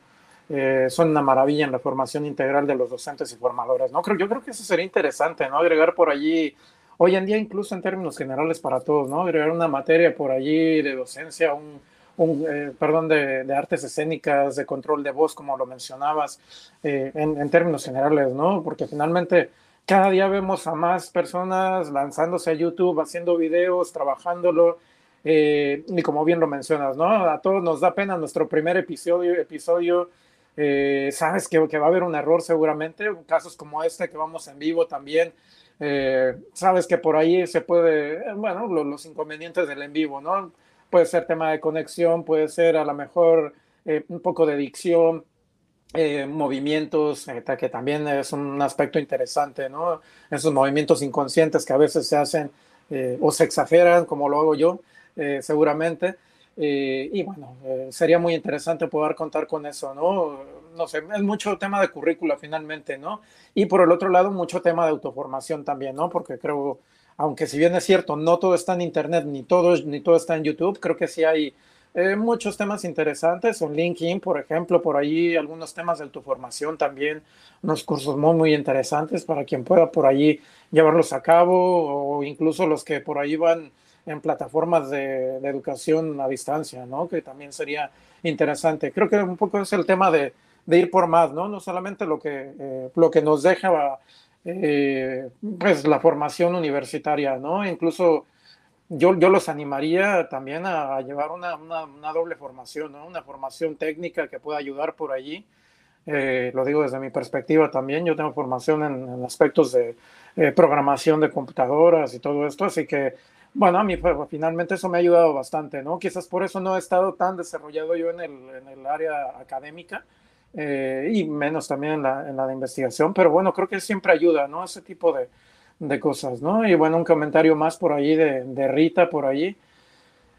eh, son una maravilla en la formación integral de los docentes y formadores, ¿no? Creo, yo creo que eso sería interesante, ¿no? Agregar por allí, hoy en día incluso en términos generales para todos, ¿no? Agregar una materia por allí de docencia, un, un eh, perdón, de, artes escénicas, de control de voz, como lo mencionabas, eh, en, en, términos generales, ¿no? Porque finalmente cada día vemos a más personas lanzándose a YouTube, haciendo videos, trabajándolo, y como bien lo mencionas, ¿no? A todos nos da pena nuestro primer episodio, episodio eh, sabes que, va a haber un error seguramente, casos como este que vamos en vivo también. Eh, sabes que por ahí se puede, bueno, los inconvenientes del en vivo, ¿no? Puede ser tema de conexión, puede ser a lo mejor eh, un poco de dicción, movimientos, que también es un aspecto interesante, ¿no? Esos movimientos inconscientes que a veces se hacen o se exageran, como lo hago yo, seguramente. Eh, y bueno, eh, sería muy interesante poder contar con eso, ¿no? No sé, es mucho tema de currícula finalmente, ¿no? Y por el otro lado, mucho tema de autoformación también, ¿no? Porque creo, aunque si bien es cierto, no todo está en Internet, ni todo, ni todo está en YouTube, creo que sí hay eh, muchos temas interesantes. En LinkedIn, por ejemplo, por ahí algunos temas de autoformación también, unos cursos muy, muy interesantes para quien pueda por ahí llevarlos a cabo o incluso los que por ahí van en plataformas de, educación a distancia, ¿no? Que también sería interesante. Creo que un poco es el tema de, ir por más, ¿no? No solamente lo que, eh, lo que nos deja eh, pues la formación universitaria, ¿no? Incluso yo, yo los animaría también a, llevar una, una, doble formación, ¿no? Una formación técnica que pueda ayudar por allí lo digo desde mi perspectiva también, yo tengo formación en, aspectos de programación de computadoras y todo esto, así que bueno, a mí pues, finalmente eso me ha ayudado bastante, ¿no? Quizás por eso no he estado tan desarrollado yo en el, en el área académica eh, y menos también en la, en la, de investigación, pero bueno, creo que siempre ayuda, ¿no? Ese tipo de, de cosas, ¿no? Y bueno, un comentario más por ahí de, de Rita, por allí.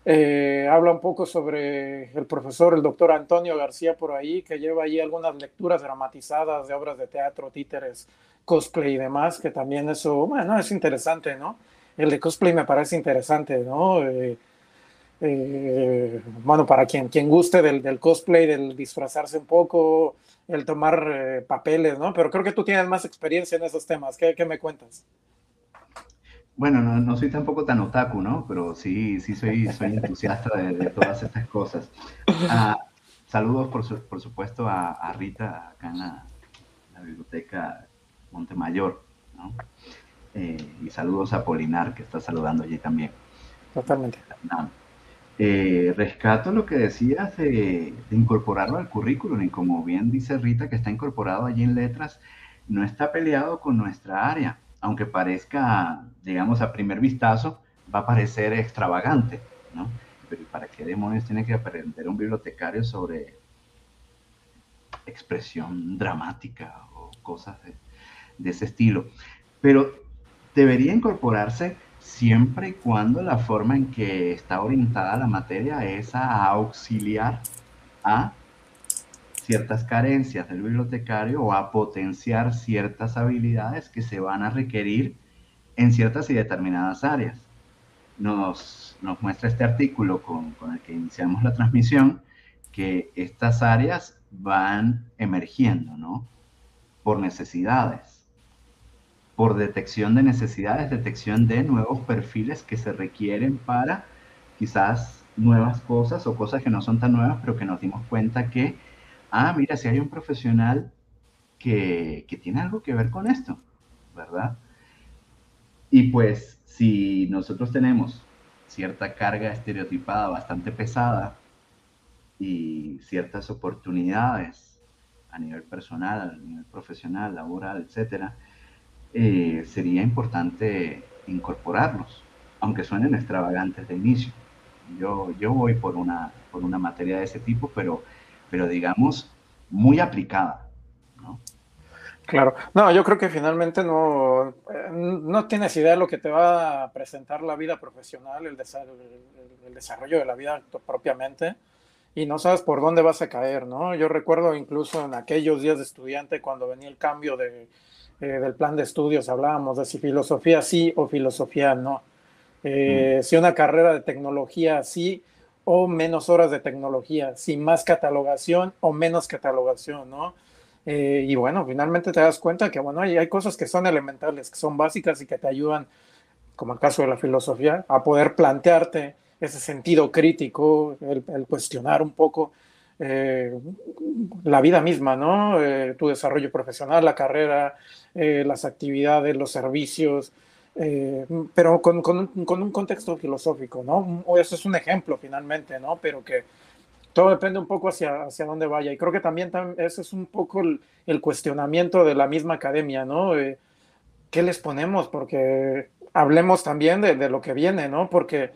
Eh, habla un poco sobre el profesor, el doctor Antonio García por ahí, que lleva ahí algunas lecturas dramatizadas de obras de teatro, títeres, cosplay y demás, que también eso, bueno, es interesante, ¿no? El de cosplay me parece interesante, ¿no? Eh, eh, bueno, para quien, quien guste del, del, cosplay, del disfrazarse un poco, el tomar eh, papeles, ¿no? Pero creo que tú tienes más experiencia en esos temas. ¿Qué, qué me cuentas? Bueno, no, no, soy tampoco tan otaku, ¿no? Pero sí, sí soy, soy entusiasta de, todas estas cosas. Ah, saludos, por, por supuesto, a, a, Rita acá en la, la biblioteca Montemayor, ¿no? Eh, y saludos a Polinar, que está saludando allí también. Totalmente. Eh, rescato lo que decías de, incorporarlo al currículum y como bien dice Rita que está incorporado allí en letras, no está peleado con nuestra área, aunque parezca, digamos, a primer vistazo, va a parecer extravagante, ¿no? Pero ¿para qué demonios tiene que aprender un bibliotecario sobre expresión dramática o cosas de, de ese estilo? Pero debería incorporarse siempre y cuando la forma en que está orientada la materia es a auxiliar a ciertas carencias del bibliotecario o a potenciar ciertas habilidades que se van a requerir en ciertas y determinadas áreas. Nos, muestra este artículo con el que iniciamos la transmisión que estas áreas van emergiendo, ¿no? Por necesidades por detección de necesidades, detección de nuevos perfiles que se requieren para quizás nuevas cosas o cosas que no son tan nuevas, pero que nos dimos cuenta que, ah, mira, si hay un profesional que, que tiene algo que ver con esto, ¿verdad? Y pues si nosotros tenemos cierta carga estereotipada bastante pesada y ciertas oportunidades a nivel personal, a nivel profesional, laboral, etcétera, eh, sería importante incorporarlos, aunque suenen extravagantes de inicio. Yo, yo voy por una, por una materia de ese tipo, pero, pero digamos, muy aplicada. ¿no? Claro, no, yo creo que finalmente no, eh, no tienes idea de lo que te va a presentar la vida profesional, el, el desarrollo de la vida propiamente, y no sabes por dónde vas a caer, ¿no? Yo recuerdo incluso en aquellos días de estudiante cuando venía el cambio de, eh, del plan de estudios, hablábamos de si filosofía sí o filosofía no. Eh, mm. Si una carrera de tecnología sí o menos horas de tecnología, si más catalogación o menos catalogación, ¿no? Eh, y bueno, finalmente te das cuenta que, bueno, hay, hay, cosas que son elementales, que son básicas y que te ayudan, como el caso de la filosofía, a poder plantearte ese sentido crítico, el, el cuestionar un poco eh, la vida misma, ¿no? Eh, tu desarrollo profesional, la carrera, eh, las actividades, los servicios, pero con, con, con, un contexto filosófico, ¿no? O eso es un ejemplo finalmente, ¿no? Pero que todo depende un poco hacia, hacia dónde vaya. Y creo que también, ese es un poco el, el, cuestionamiento de la misma academia, ¿no? ¿Qué les ponemos? Porque hablemos también de, de lo que viene, ¿no? Porque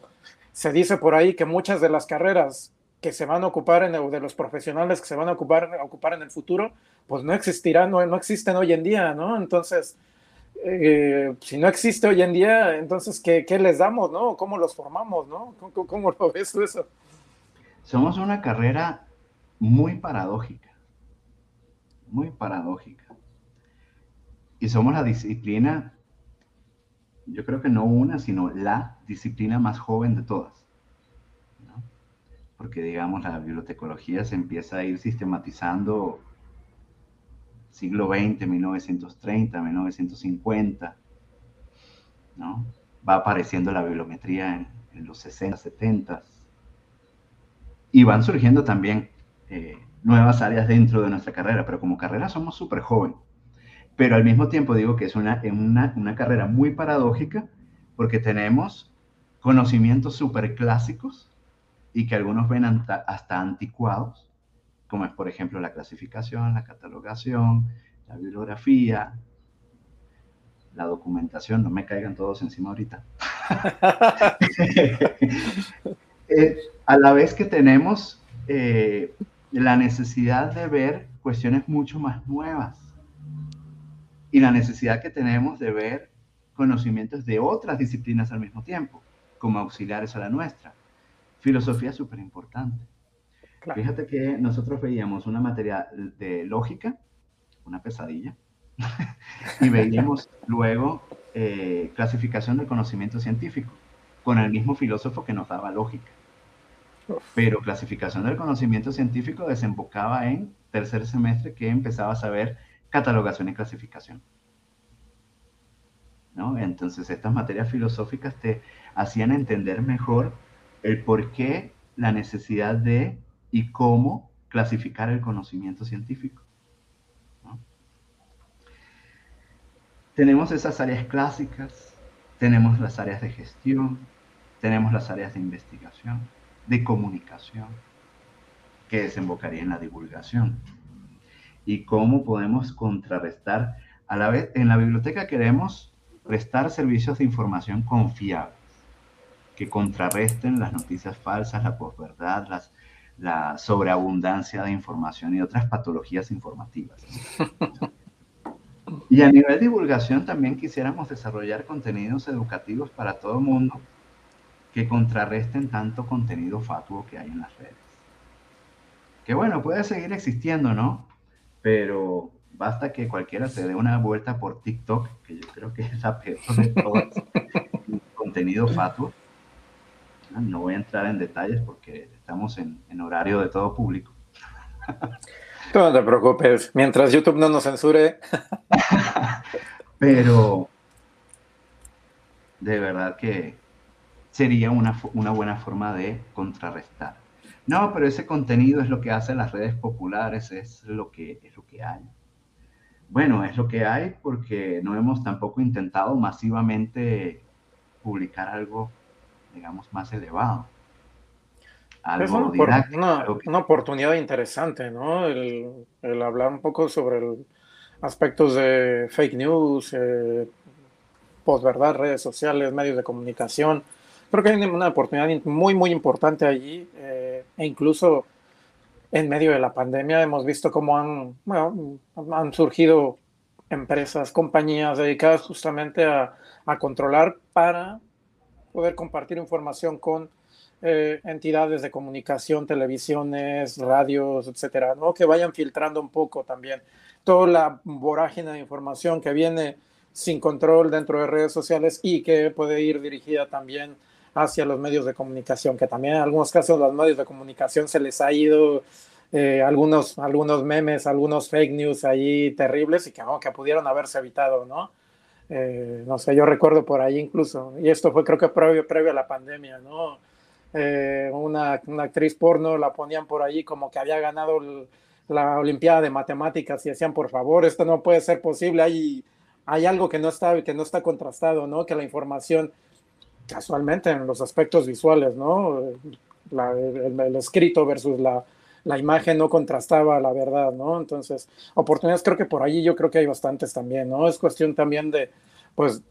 se dice por ahí que muchas de las carreras que se van a ocupar en el, de los profesionales que se van a ocupar, ocupar en el futuro, pues no existirán, no, no existen hoy en día, ¿no? Entonces, eh, si no existe hoy en día, entonces, ¿qué, ¿qué, les damos, no? ¿Cómo los formamos, no? ¿Cómo, cómo lo ves eso? Somos una carrera muy paradójica, muy paradójica. Y somos la disciplina, yo creo que no una, sino la disciplina más joven de todas porque digamos la bibliotecología se empieza a ir sistematizando siglo XX, 1930, 1950, ¿no? Va apareciendo la bibliometría en, los 60, 70 y van surgiendo también eh, nuevas áreas dentro de nuestra carrera, pero como carrera somos súper joven. Pero al mismo tiempo digo que es una, una, una carrera muy paradójica porque tenemos conocimientos súper clásicos y que algunos ven hasta anticuados, como es por ejemplo la clasificación, la catalogación, la bibliografía, la documentación, no me caigan todos encima ahorita. Eh, a la vez que tenemos eh, la necesidad de ver cuestiones mucho más nuevas y la necesidad que tenemos de ver conocimientos de otras disciplinas al mismo tiempo, como auxiliares a la nuestra. Filosofía súper importante. Fíjate que nosotros veíamos una materia de lógica, una pesadilla, y veíamos luego eh, clasificación del conocimiento científico, con el mismo filósofo que nos daba lógica. Pero clasificación del conocimiento científico desembocaba en tercer semestre que empezaba a saber catalogación y clasificación. ¿No? Entonces estas materias filosóficas te hacían entender mejor el por qué, la necesidad de y cómo clasificar el conocimiento científico. Tenemos esas áreas clásicas, tenemos las áreas de gestión, tenemos las áreas de investigación, de comunicación, que desembocaría en la divulgación. Y cómo podemos contrarrestar, a la vez, en la biblioteca queremos prestar servicios de información confiables, que contrarresten las noticias falsas, la posverdad, las, la sobreabundancia de información y otras patologías informativas. Y a nivel de divulgación también quisiéramos desarrollar contenidos educativos para todo el mundo que contrarresten tanto contenido fatuo que hay en las redes. Que bueno, puede seguir existiendo, ¿no? Pero basta que cualquiera se dé una vuelta por TikTok, que yo creo que es la peor de todas, contenido fatuo. No voy a entrar en detalles porque estamos en, en horario de todo público. no te preocupes, mientras YouTube no nos censure. Pero de verdad que sería una, una, buena forma de contrarrestar. No, pero ese contenido es lo que hacen las redes populares, es lo que, es lo que hay. Bueno, es lo que hay porque no hemos tampoco intentado masivamente publicar algo, digamos, más elevado es una, oportunidad interesante, ¿no? El, hablar un poco sobre el, aspectos de fake news, eh, posverdad, redes sociales, medios de comunicación. Creo que hay una oportunidad muy, muy importante allí eh, e incluso en medio de la pandemia hemos visto cómo han, han surgido empresas, compañías dedicadas justamente a, a controlar para poder compartir información con eh, entidades de comunicación, televisiones, radios, etcétera, ¿no? Que vayan filtrando un poco también toda la vorágine de información que viene sin control dentro de redes sociales y que puede ir dirigida también hacia los medios de comunicación, que también en algunos casos los medios de comunicación se les ha ido eh, algunos, algunos memes, algunos fake news ahí terribles y que, que pudieron haberse evitado, ¿no? Eh, no sé, yo recuerdo por ahí incluso, y esto fue creo que previo, previo a la pandemia, ¿no? Eh, una, una, actriz porno, la ponían por ahí como que había ganado la Olimpiada de Matemáticas y decían, por favor, esto no puede ser posible, hay, hay algo que no, está, que no está contrastado, ¿no? Que la información, casualmente en los aspectos visuales, ¿no? el, escrito versus la, la imagen no contrastaba la verdad, ¿no? Entonces, oportunidades creo que por allí yo creo que hay bastantes también, ¿no? Es cuestión también de, pues,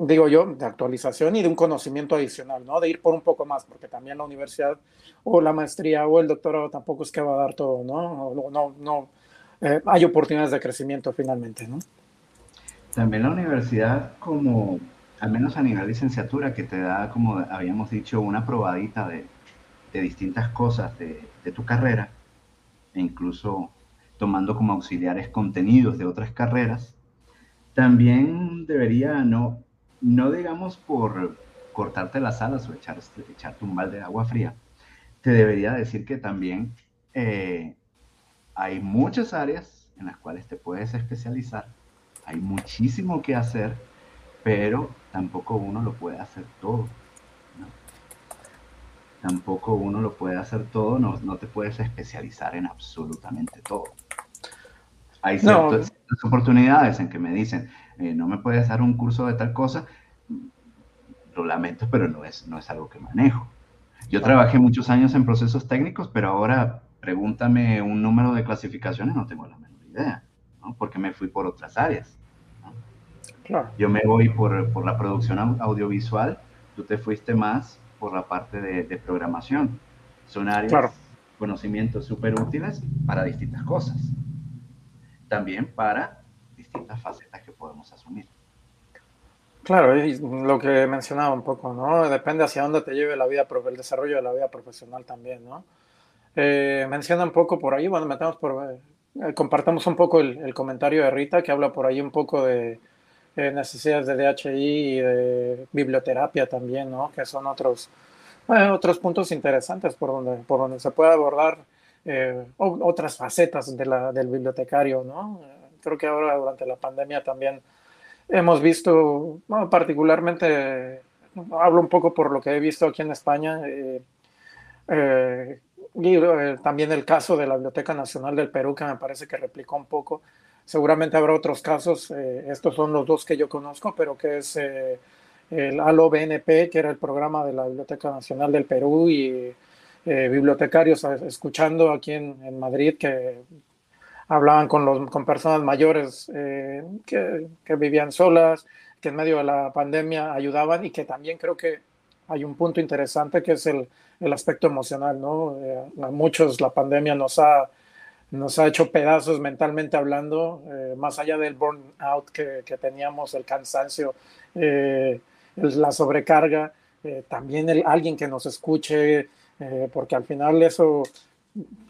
digo yo, de actualización y de un conocimiento adicional, ¿no? De ir por un poco más, porque también la universidad o la maestría o el doctorado tampoco es que va a dar todo, ¿no? No, no, eh, hay oportunidades de crecimiento finalmente, ¿no? También la universidad como, al menos a nivel licenciatura, que te da, como habíamos dicho, una probadita de, distintas cosas de tu carrera, e incluso tomando como auxiliares contenidos de otras carreras, también debería no no digamos por cortarte las alas o echar, echarte un balde de agua fría, te debería decir que también eh, hay muchas áreas en las cuales te puedes especializar, hay muchísimo que hacer, pero tampoco uno lo puede hacer todo. Tampoco uno lo puede hacer todo, no, no, te puedes especializar en absolutamente todo. Hay ciertas oportunidades en que me dicen, eh, no me puedes dar un curso de tal cosa, lo lamento, pero no es, no es algo que manejo. Yo trabajé muchos años en procesos técnicos, pero ahora pregúntame un número de clasificaciones, no tengo la menor idea, ¿no? porque me fui por otras áreas. Yo me voy por, por, la producción audiovisual, tú te fuiste más por la parte de, de programación. Son áreas, conocimientos súper útiles para distintas cosas. También para distintas facetas que podemos asumir. Claro, y lo que mencionaba un poco, ¿no? Depende hacia dónde te lleve la vida, el desarrollo de la vida profesional también, ¿no? Eh, menciona un poco por ahí, bueno, metamos por, eh, compartamos un poco el, comentario de Rita, que habla por ahí un poco de necesidades de DHI y de biblioterapia también, ¿no? Que son otros, otros puntos interesantes por donde, por donde se puede abordar eh, otras facetas de la, del bibliotecario, ¿no? Creo que ahora durante la pandemia también hemos visto, particularmente, hablo un poco por lo que he visto aquí en España, eh, eh, y eh, también el caso de la Biblioteca Nacional del Perú, que me parece que replicó un poco. Seguramente habrá otros casos, estos son los dos que yo conozco, pero que es el ALO BNP, que era el programa de la Biblioteca Nacional del Perú, y bibliotecarios escuchando aquí en, en Madrid que hablaban con, los, con personas mayores eh, que, que, vivían solas, que en medio de la pandemia ayudaban y que también creo que hay un punto interesante que es el, el aspecto emocional, ¿no? Eh, a muchos la pandemia nos ha, nos ha hecho pedazos mentalmente hablando, eh, más allá del burnout que, que teníamos, el cansancio, la sobrecarga, también el, alguien que nos escuche, porque al final eso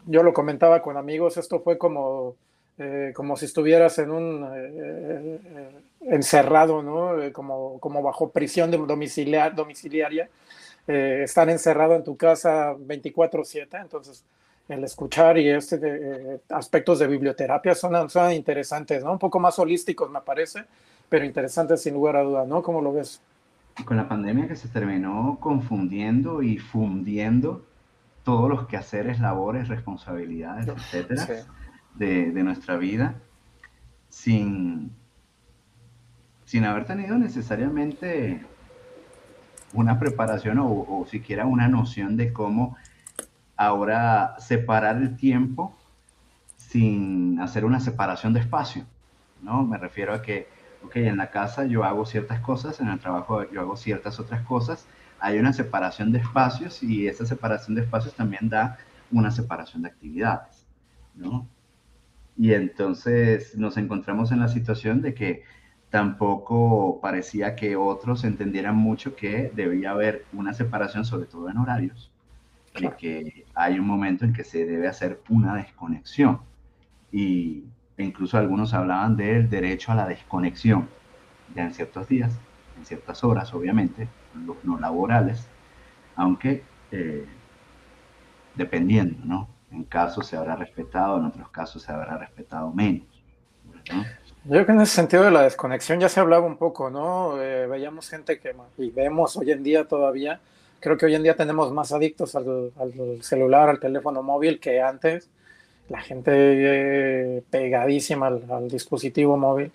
yo lo comentaba con amigos, esto fue como, eh, como si estuvieras en un eh, eh, encerrado, ¿no? como, como bajo prisión domiciliar, domiciliaria, estar encerrado en tu casa 24/7, entonces el escuchar y este aspectos de biblioterapia son, son interesantes, ¿no? Un poco más holísticos me parece, pero interesantes sin lugar a duda, ¿no? ¿Cómo lo ves? Con la pandemia que se terminó confundiendo y fundiendo todos los quehaceres, labores, responsabilidades, etcétera, de, de, nuestra vida, sin, sin haber tenido necesariamente una preparación o, o, siquiera una noción de cómo ahora separar el tiempo sin hacer una separación de espacio, ¿no? Me refiero a que, ok, en la casa yo hago ciertas cosas, en el trabajo yo hago ciertas otras cosas, hay una separación de espacios y esa separación de espacios también da una separación de actividades, ¿no? Y entonces nos encontramos en la situación de que tampoco parecía que otros entendieran mucho que debía haber una separación, sobre todo en horarios, y que hay un momento en que se debe hacer una desconexión. Y incluso algunos hablaban del derecho a la desconexión, ya en ciertos días, en ciertas horas, obviamente, los no laborales, aunque eh, dependiendo, ¿no? En casos se habrá respetado, en otros casos se habrá respetado menos. Yo creo que en ese sentido de la desconexión ya se hablaba un poco, ¿no? Eh, veíamos gente que, y vemos hoy en día todavía, creo que hoy en día tenemos más adictos al, celular, al teléfono móvil que antes. La gente eh, pegadísima al dispositivo móvil.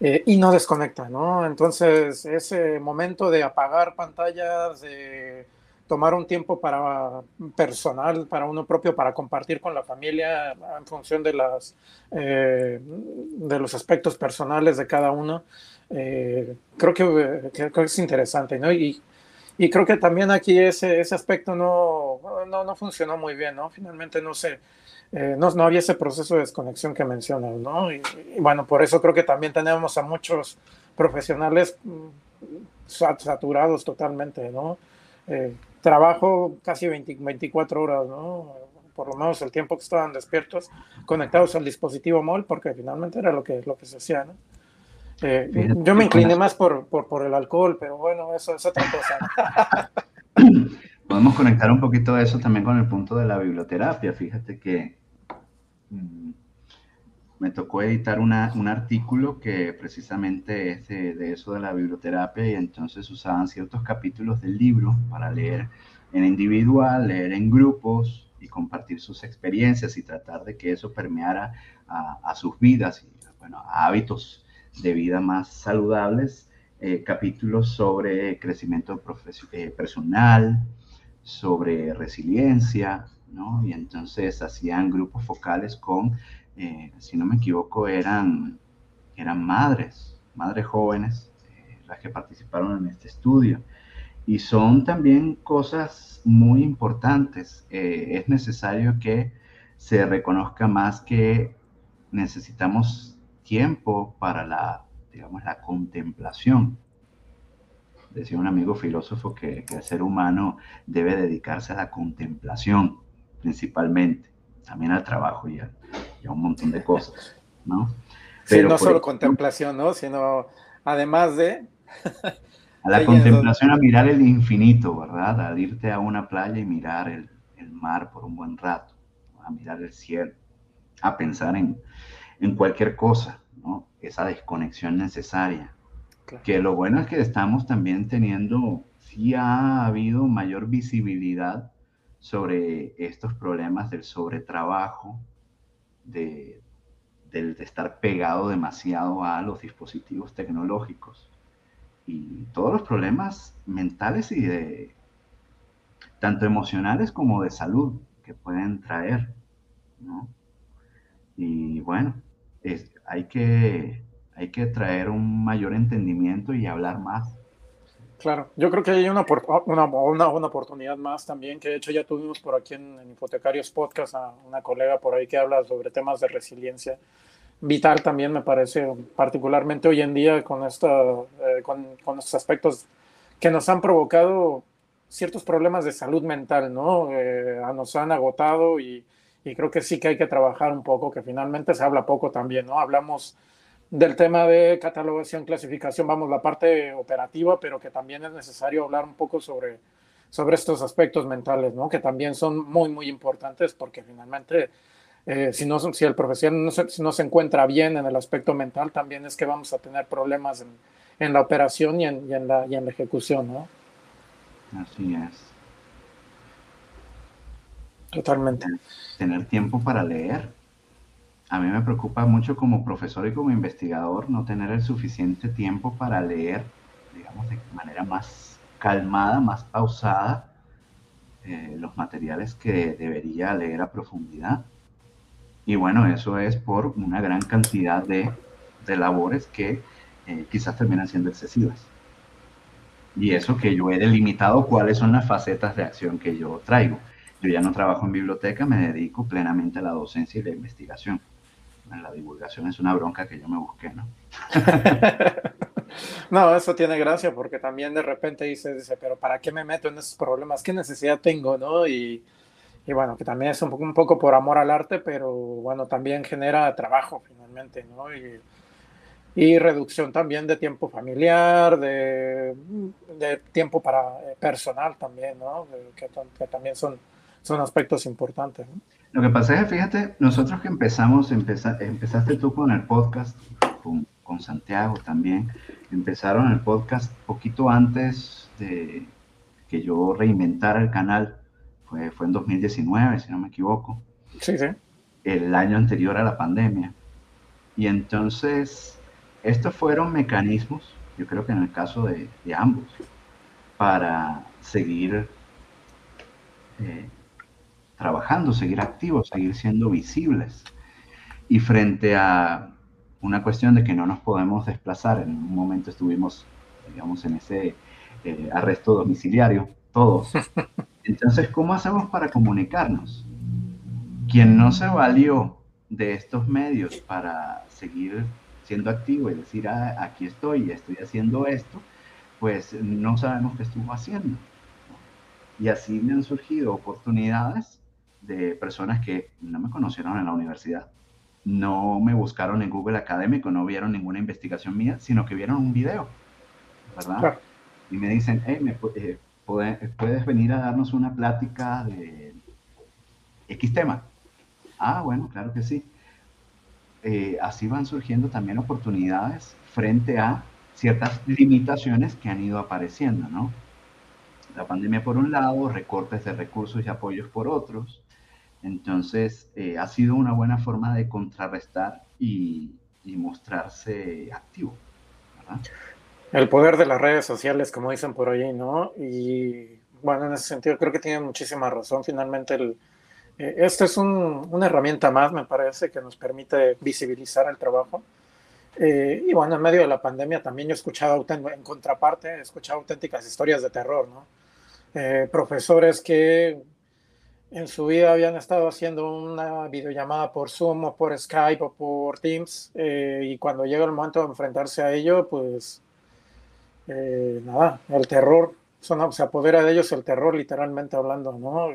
Eh, y no desconecta, ¿no? Entonces, ese momento de apagar pantallas, de tomar un tiempo para personal, para uno propio, para compartir con la familia en función de, las, eh, de los aspectos personales de cada uno, eh, creo, que, creo, que, es interesante, ¿no? Y, y creo que también aquí ese, ese aspecto no, no, no funcionó muy bien, ¿no? Finalmente no se eh, no, no, había ese proceso de desconexión que mencionas, ¿no? Y, bueno, por eso creo que también tenemos a muchos profesionales mm, saturados totalmente, ¿no? Eh, trabajo casi 24 horas, ¿no? Por lo menos el tiempo que estaban despiertos, conectados al dispositivo móvil, porque finalmente era lo que, lo que se hacía, ¿no? Eh, yo me incliné más por, por, por, el alcohol, pero bueno, eso es otra cosa. Podemos conectar un poquito eso también con el punto de la biblioterapia. Fíjate que Mm, me tocó editar un artículo que precisamente es de, eso de la biblioterapia y entonces usaban ciertos capítulos del libro para leer en individual, leer en grupos y compartir sus experiencias y tratar de que eso permeara a, sus vidas y bueno, a hábitos de vida más saludables, eh, capítulos sobre crecimiento eh, personal, sobre resiliencia, ¿no? Y entonces hacían grupos focales con, eh, si no me equivoco, eran, eran madres, madres jóvenes, eh, las que participaron en este estudio. Y son también cosas muy importantes. Es necesario que se reconozca más que necesitamos tiempo para la, digamos, la contemplación. Decía un amigo filósofo que, el ser humano debe dedicarse a la contemplación principalmente, también al trabajo y a, un montón de cosas, ¿no? Pero no solo contemplación, ¿no? Sino además de... a la contemplación, a mirar el infinito, ¿verdad? A irte a una playa y mirar el, el mar por un buen rato, a mirar el cielo, a pensar en, en cualquier cosa, ¿no? Esa desconexión necesaria. Que lo bueno es que estamos también teniendo, sí ha habido mayor visibilidad sobre estos problemas del sobretrabajo, de, del de estar pegado demasiado a los dispositivos tecnológicos y todos los problemas mentales y de tanto emocionales como de salud que pueden traer, ¿no? Y bueno, es, hay, que, hay que traer un mayor entendimiento y hablar más. Claro, yo creo que hay una, una, una, oportunidad más también, que de hecho ya tuvimos por aquí en, Infotecarios Podcast a una colega por ahí que habla sobre temas de resiliencia vital también me parece, particularmente hoy en día con, esta, eh, con, con, estos aspectos que nos han provocado ciertos problemas de salud mental, ¿no? Eh, nos han agotado y, y creo que sí que hay que trabajar un poco, que finalmente se habla poco también, ¿no? Hablamos del tema de catalogación, clasificación, vamos, la parte operativa, pero que también es necesario hablar un poco sobre, sobre estos aspectos mentales, ¿no? Que también son muy, muy importantes porque finalmente, eh, si, no, si el profesional no se, no se encuentra bien en el aspecto mental, también es que vamos a tener problemas en, en la operación y en, en, la, y en la ejecución, ¿no? Así es. Totalmente. Tener tiempo para leer. A mí me preocupa mucho como profesor y como investigador no tener el suficiente tiempo para leer, digamos, de manera más calmada, más pausada, eh, los materiales que debería leer a profundidad. Y bueno, eso es por una gran cantidad de, de labores que eh, quizás terminan siendo excesivas. Y eso que yo he delimitado cuáles son las facetas de acción que yo traigo yo ya no trabajo en biblioteca, me dedico plenamente a la docencia y la investigación. La divulgación es una bronca que yo me busqué, ¿no? no, eso tiene gracia porque también de repente dices, dice, pero ¿para qué me meto en esos problemas? ¿Qué necesidad tengo, no? Y, y bueno, que también es un poco, un poco por amor al arte, pero bueno, también genera trabajo finalmente, ¿no? Y, y reducción también de tiempo familiar, de, de tiempo para eh, personal también, ¿no? Que, que también son son aspectos importantes. Lo que pasa es que, fíjate, nosotros que empezamos, empezaste tú con el podcast, con, con, Santiago también, empezaron el podcast poquito antes de que yo reinventara el canal, fue, fue en 2019, si no me equivoco. Sí, sí. El año anterior a la pandemia. Y entonces, estos fueron mecanismos, yo creo que en el caso de, de ambos, para seguir eh, trabajando, seguir activos, seguir siendo visibles. Y frente a una cuestión de que no nos podemos desplazar, en un momento estuvimos, digamos, en ese eh, arresto domiciliario, todos. Entonces, ¿cómo hacemos para comunicarnos? Quien no se valió de estos medios para seguir siendo activo y decir, ah, aquí estoy, estoy haciendo esto, pues no sabemos qué estuvo haciendo. Y así me han surgido oportunidades de personas que no me conocieron en la universidad, no me buscaron en Google Académico, no vieron ninguna investigación mía, sino que vieron un video, ¿verdad? Y me dicen, hey, me, eh, puedes venir a darnos una plática de X tema. Ah, bueno, claro que sí. Eh, así van surgiendo también oportunidades frente a ciertas limitaciones que han ido apareciendo, ¿no? La pandemia por un lado, recortes de recursos y apoyos por otros, entonces, eh, ha sido una buena forma de contrarrestar y, mostrarse activo. El poder de las redes sociales, como dicen por ahí, ¿no? Y bueno, en ese sentido creo que tiene muchísima razón. Finalmente, Eh, esta es una herramienta más, me parece, que nos permite visibilizar el trabajo. Eh, y bueno, en medio de la pandemia también yo he escuchado, en contraparte, he escuchado auténticas historias de terror, ¿no? Eh, profesores que en su vida habían estado haciendo una videollamada por Zoom o por Skype o por Teams y cuando llega el momento de enfrentarse a ello, pues nada, el terror, son, se apodera de ellos el terror literalmente hablando, ¿no?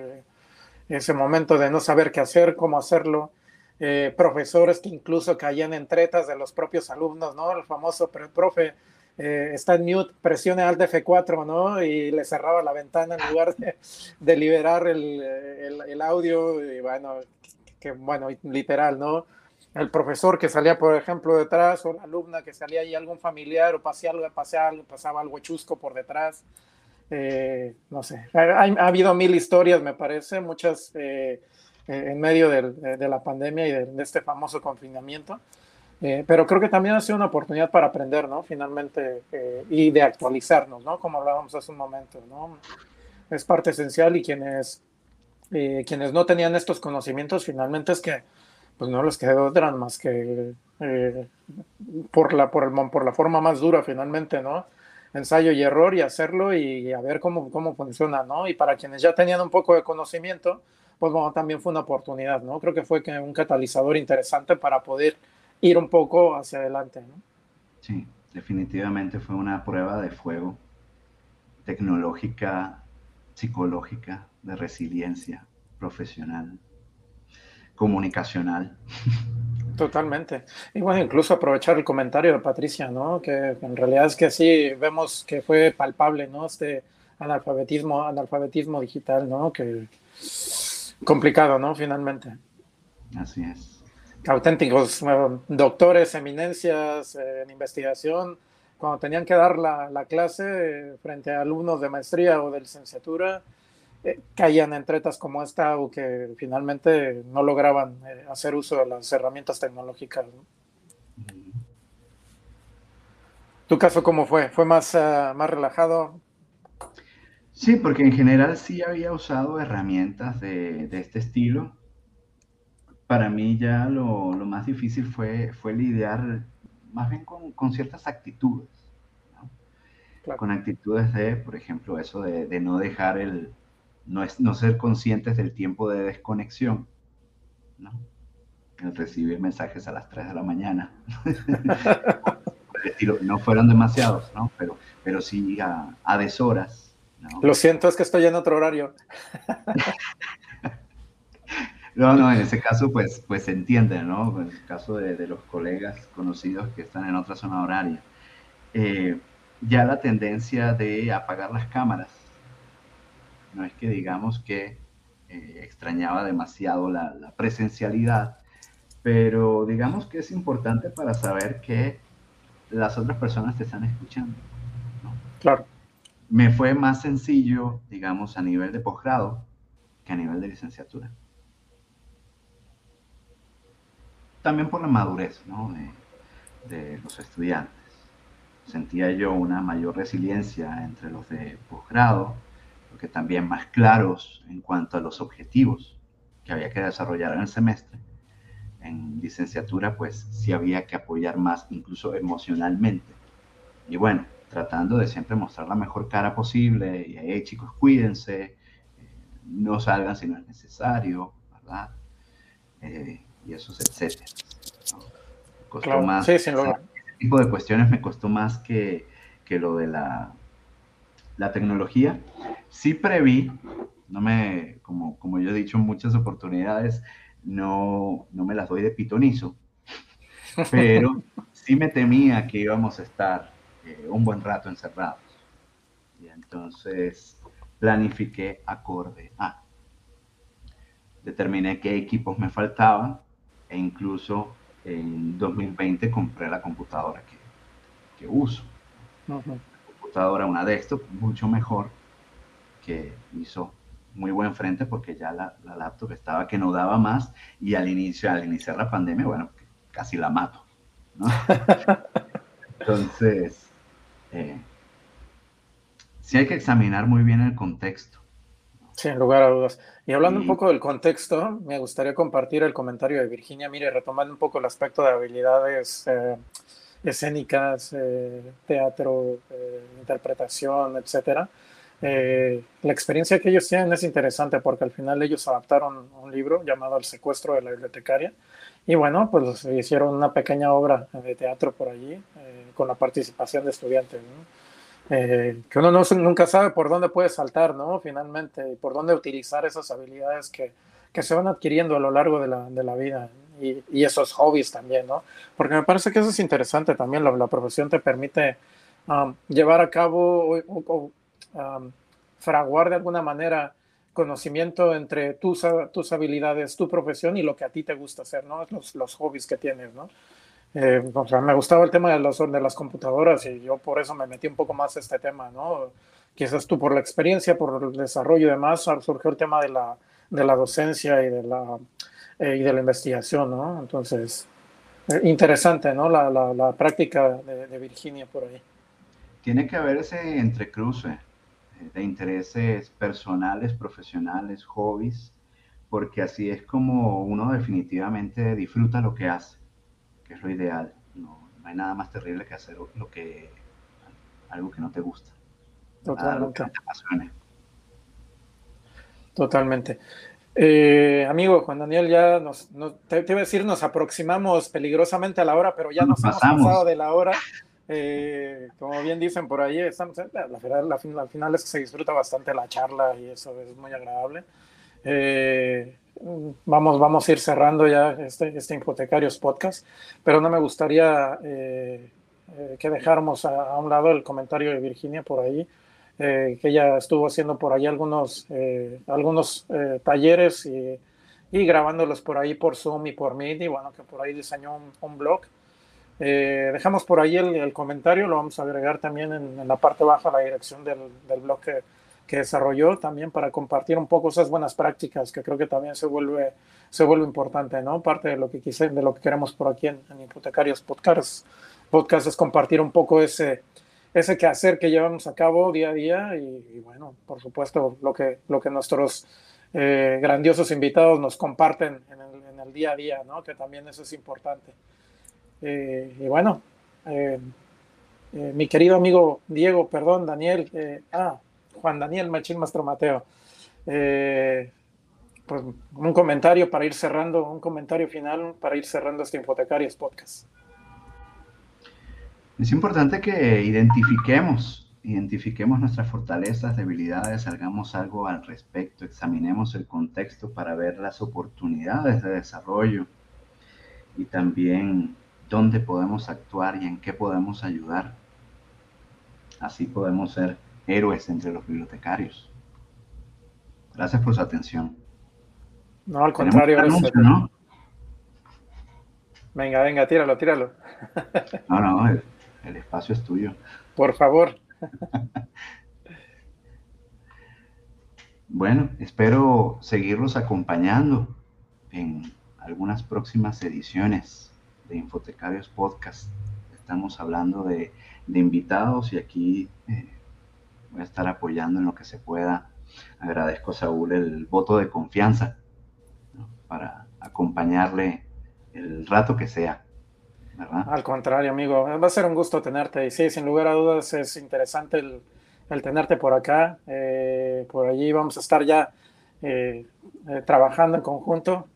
ese momento de no saber qué hacer, cómo hacerlo, eh, profesores que incluso caían en tretas de los propios alumnos, ¿no? El famoso profe eh, está en mute, presione Alt F4, ¿no? Y le cerraba la ventana en lugar de, liberar el, el, audio, y bueno, que bueno, literal, ¿no? El profesor que salía, por ejemplo, detrás, o la alumna que salía ahí algún familiar, o pasaba algo, pasaba algo chusco por detrás. Eh, no sé, ha, habido mil historias, me parece, muchas eh, eh, en medio de, la pandemia y de, este famoso confinamiento. Pero creo que también ha sido una oportunidad para aprender, ¿no? Finalmente, y de actualizarnos, ¿no? Como hablábamos hace un momento, ¿no? Es parte esencial y quienes, quienes no tenían estos conocimientos, finalmente es que, pues no les quedó otra más que por, la, por, el, por la forma más dura, finalmente, ¿no? ensayo y error y hacerlo y a ver cómo, cómo funciona, ¿no? Y para quienes ya tenían un poco de conocimiento, pues bueno, también fue una oportunidad, ¿no? Creo que fue un catalizador interesante para poder ir un poco hacia adelante, ¿no? Sí, definitivamente fue una prueba de fuego tecnológica, psicológica, de resiliencia profesional, comunicacional. Totalmente. Y bueno, incluso aprovechar el comentario de Patricia, ¿no? Que en realidad es que sí vemos que fue palpable, ¿no? Este analfabetismo, analfabetismo digital, ¿no? Que complicado, ¿no? Finalmente. Así es. Auténticos doctores, eminencias eh, en investigación, cuando tenían que dar la, la clase eh, frente a alumnos de maestría o de licenciatura, eh, caían en tretas como esta o que finalmente no lograban eh, hacer uso de las herramientas tecnológicas. ¿Tu caso cómo fue? ¿Fue más, más relajado? Sí, porque en general sí había usado herramientas de, de este estilo. Para mí ya lo, lo, más difícil fue, fue lidiar más bien con, con ciertas actitudes. Con actitudes de, por ejemplo, eso de, de no dejar el, no, es, no ser conscientes del tiempo de desconexión, ¿no? El recibir mensajes a las 3 de la mañana. no fueron demasiados, ¿no? Pero, pero sí a, a deshoras. Lo siento, es que estoy en otro horario. no, no, en ese caso, pues, pues se entiende, ¿no? En el caso de, de los colegas conocidos que están en otra zona horaria. Eh, ya la tendencia de apagar las cámaras no es que digamos que eh, extrañaba demasiado la, presencialidad, pero digamos que es importante para saber que las otras personas te están escuchando. Claro. Me fue más sencillo, digamos, a nivel de posgrado que a nivel de licenciatura. También por la madurez de, de los estudiantes. Sentía yo una mayor resiliencia entre los de posgrado porque también más claros en cuanto a los objetivos que había que desarrollar en el semestre. En licenciatura, pues sí había que apoyar más, incluso emocionalmente. Y bueno, tratando de siempre mostrar la mejor cara posible, y hey, chicos, cuídense, eh, no salgan si no es necesario, ¿verdad? Eh, y eso es etcétera. Costó más. Sí, ese tipo de cuestiones me costó más que, que lo de la la tecnología. Sí preví, no me, como, como yo he dicho en muchas oportunidades, no, no me las doy de pitonizo, pero sí me temía que íbamos a estar eh, un buen rato encerrados. Y entonces planifiqué acorde a. Determiné qué equipos me faltaban e incluso en 2020 compré la computadora que, que uso computadora, una desktop, mucho mejor, que hizo muy buen frente porque ya la, la, laptop estaba que no daba más y al inicio, al iniciar la pandemia, bueno, casi la mato. ¿no? Entonces, eh, sí hay que examinar muy bien el contexto. Sin lugar a dudas. Y hablando un poco del contexto, me gustaría compartir el comentario de Virginia. Mire, retomando un poco el aspecto de habilidades eh, escénicas, eh, teatro, eh, interpretación, etcétera. la experiencia que ellos tienen es interesante porque al final ellos adaptaron un libro llamado El secuestro de la bibliotecaria y bueno, pues hicieron una pequeña obra de teatro por allí con la participación de estudiantes. ¿no? Eh, que uno no, nunca sabe por dónde puede saltar, ¿no? Finalmente, y por dónde utilizar esas habilidades que, que se van adquiriendo a lo largo de la, de la vida y, y, esos hobbies también, ¿no? Porque me parece que eso es interesante también, la, la profesión te permite um, llevar a cabo o, um, fraguar de alguna manera conocimiento entre tus, tus habilidades, tu profesión y lo que a ti te gusta hacer, ¿no? Los, los hobbies que tienes, ¿no? Eh, me gustaba el tema de, los, de las computadoras y yo por eso me metí un poco más a este tema, ¿no? Quizás tú por la experiencia, por el desarrollo y demás, surgió el tema de la, docencia y de la, eh, y de la investigación, ¿no? Entonces, eh, interesante, ¿no? La, la, la práctica de, de, Virginia por ahí. Tiene que haber ese entrecruce de intereses personales, profesionales, hobbies, porque así es como uno definitivamente disfruta lo que hace que es lo ideal. No, hay nada más terrible que hacer lo que, algo que no te gusta. Totalmente. Totalmente. Eh, amigo Juan Daniel, ya nos, te, iba a decir, nos aproximamos peligrosamente a la hora, pero ya nos, hemos pasado de la hora. Eh, como bien dicen por ahí, estamos, la, la, la, final es que se disfruta bastante la charla y eso es muy agradable. Eh, vamos, vamos a ir cerrando ya este, este Hipotecarios Podcast, pero no me gustaría eh, eh, que dejáramos a, un lado el comentario de Virginia por ahí, eh, que ella estuvo haciendo por ahí algunos, algunos talleres y, y, grabándolos por ahí por Zoom y por Meet, y bueno, que por ahí diseñó un, blog. dejamos por ahí el, el, comentario, lo vamos a agregar también en, en la parte baja, la dirección del, del blog que, que desarrolló también para compartir un poco esas buenas prácticas que creo que también se vuelve, se vuelve importante, ¿no? Parte de lo que quise, de lo que queremos por aquí en, Hipotecarios Podcasts, podcast es compartir un poco ese, ese quehacer que llevamos a cabo día a día y, bueno, por supuesto, lo que, lo que nuestros eh, grandiosos invitados nos comparten en el, en día a día, ¿no? Que también eso es importante. Eh, y bueno, eh, mi querido amigo Diego, perdón, Daniel, ah, Juan Daniel Machín Mastro Mateo. Eh, pues un comentario para ir cerrando, un comentario final para ir cerrando este Infotecarios Podcast. Es importante que identifiquemos, identifiquemos nuestras fortalezas, debilidades, hagamos algo al respecto, examinemos el contexto para ver las oportunidades de desarrollo y también dónde podemos actuar y en qué podemos ayudar. Así podemos ser héroes entre los bibliotecarios. Gracias por su atención. No, al contrario. ¿no? Venga, venga, tíralo, tíralo. No, no, el, el espacio es tuyo. Por favor. Bueno, espero seguirlos acompañando en algunas próximas ediciones de Infotecarios Podcast. Estamos hablando de, de invitados y aquí eh, voy a estar apoyando en lo que se pueda. Agradezco Saúl el voto de confianza para acompañarle el rato que sea. Al contrario, amigo, va a ser un gusto tenerte. Y sí, sin lugar a dudas es interesante el, tenerte por acá. Eh, por allí vamos a estar ya eh, eh, trabajando en conjunto.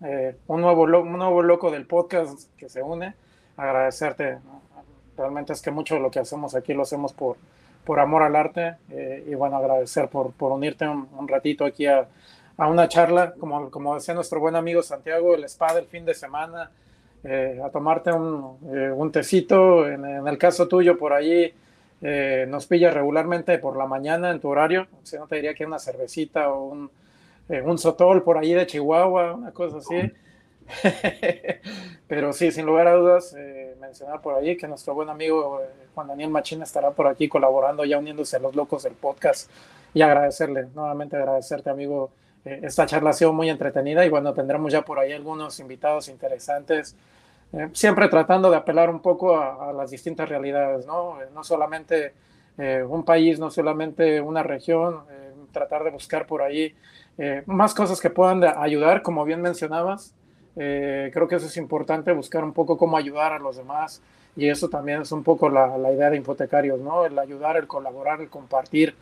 un, nuevo un nuevo loco del podcast que se une. Agradecerte. Realmente es que mucho de lo que hacemos aquí lo hacemos por, por amor al arte eh, y bueno, agradecer por, por unirte un, ratito aquí a, a, una charla, como, como decía nuestro buen amigo Santiago, el spa del fin de semana, eh, a tomarte un, eh, un tecito, en, en, el caso tuyo por allí nos pilla regularmente por la mañana en tu horario, si no te diría que una cervecita o un, un sotol por allí de Chihuahua, una cosa así. Pero sí, sin lugar a dudas, eh, mencionar por ahí que nuestro buen amigo eh, Juan Daniel Machín estará por aquí colaborando, ya uniéndose a los locos del podcast y agradecerle, nuevamente agradecerte, amigo. Eh, esta charla ha sido muy entretenida y bueno, tendremos ya por ahí algunos invitados interesantes, eh, siempre tratando de apelar un poco a, a las distintas realidades, ¿no? no solamente un país, no solamente una región, tratar de buscar por ahí más cosas que puedan ayudar, como bien mencionabas. Creo que eso es importante, buscar un poco cómo ayudar a los demás. Y eso también es un poco la, la idea de Infotecarios, ¿no? El ayudar, el colaborar, el compartir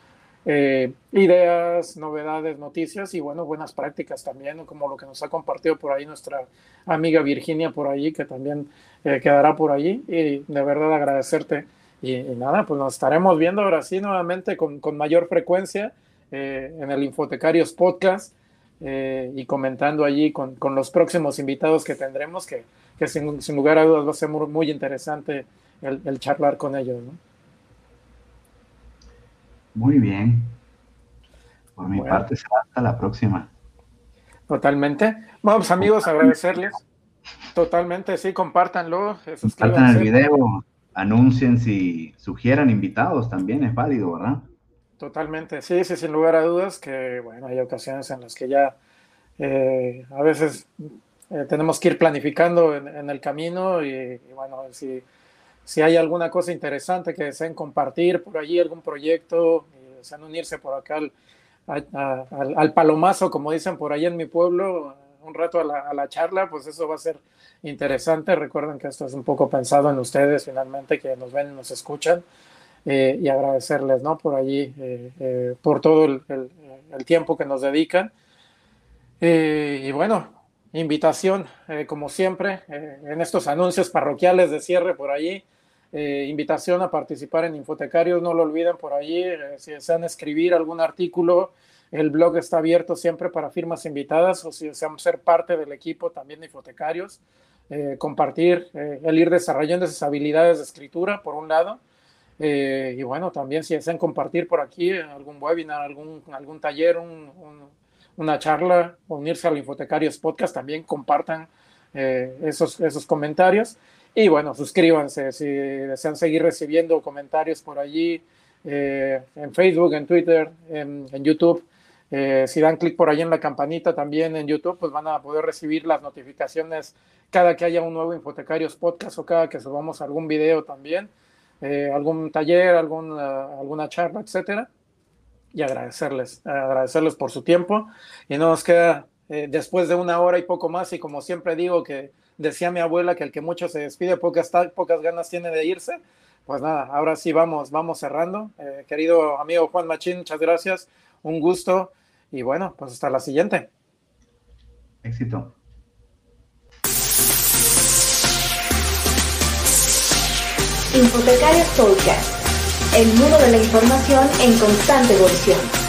eh, ideas, novedades, noticias y bueno, buenas prácticas también, como lo que nos ha compartido por ahí nuestra amiga Virginia por ahí, que también eh, quedará por allí. Y de verdad agradecerte. Y, nada, pues nos estaremos viendo ahora sí nuevamente con, con mayor frecuencia eh, en el Infotecarios Podcast y comentando allí con, con, los próximos invitados que tendremos, que, que sin, sin, lugar a dudas va a ser muy, muy interesante el, el charlar con ellos. ¿no? Muy bien. Por mi parte, hasta la próxima. Totalmente. Vamos, amigos, agradecerles. Totalmente, sí, compártanlo. Compartan el video, anuncien si sugieran invitados, también es válido, ¿verdad? Totalmente, sí, sí, sin lugar a dudas que, bueno, hay ocasiones en las que ya eh, a veces eh, tenemos que ir planificando en, el camino y, y bueno, si si hay alguna cosa interesante que deseen compartir por allí, algún proyecto, eh, desean unirse por acá al, palomazo, como dicen por ahí en mi pueblo, un rato a la, charla, pues eso va a ser interesante. Recuerden que esto es un poco pensado en ustedes finalmente, que nos ven y nos escuchan. Eh, y agradecerles, ¿no? Por allí, eh, por todo el, tiempo que nos dedican. y bueno, invitación, como siempre, en estos anuncios parroquiales de cierre por allí. Eh, invitación a participar en Infotecarios, no lo olviden por allí, eh, si desean escribir algún artículo, el blog está abierto siempre para firmas invitadas o si desean ser parte del equipo también de Infotecarios, eh, compartir, el ir desarrollando esas habilidades de escritura, por un lado, y bueno, también si desean compartir por aquí algún webinar, algún, algún taller, una charla, unirse al Infotecarios Podcast, también compartan esos, esos comentarios. Y bueno, suscríbanse si desean seguir recibiendo comentarios por allí, eh, en Facebook, en Twitter, en, YouTube. Eh, si dan clic por ahí en la campanita también en YouTube, pues van a poder recibir las notificaciones cada que haya un nuevo Infotecarios Podcast o cada que subamos algún video también, eh, algún taller, alguna, alguna charla, etcétera. Y agradecerles, agradecerles por su tiempo. Y no nos queda después de una hora y poco más, y como siempre digo que decía mi abuela que el que mucho se despide, pocas, pocas ganas tiene de irse. Pues nada, ahora sí vamos, vamos cerrando. Eh, querido amigo Juan Machín, muchas gracias, un gusto y bueno, pues hasta la siguiente. Éxito. Infotecarios Podcast, el mundo de la información en constante evolución.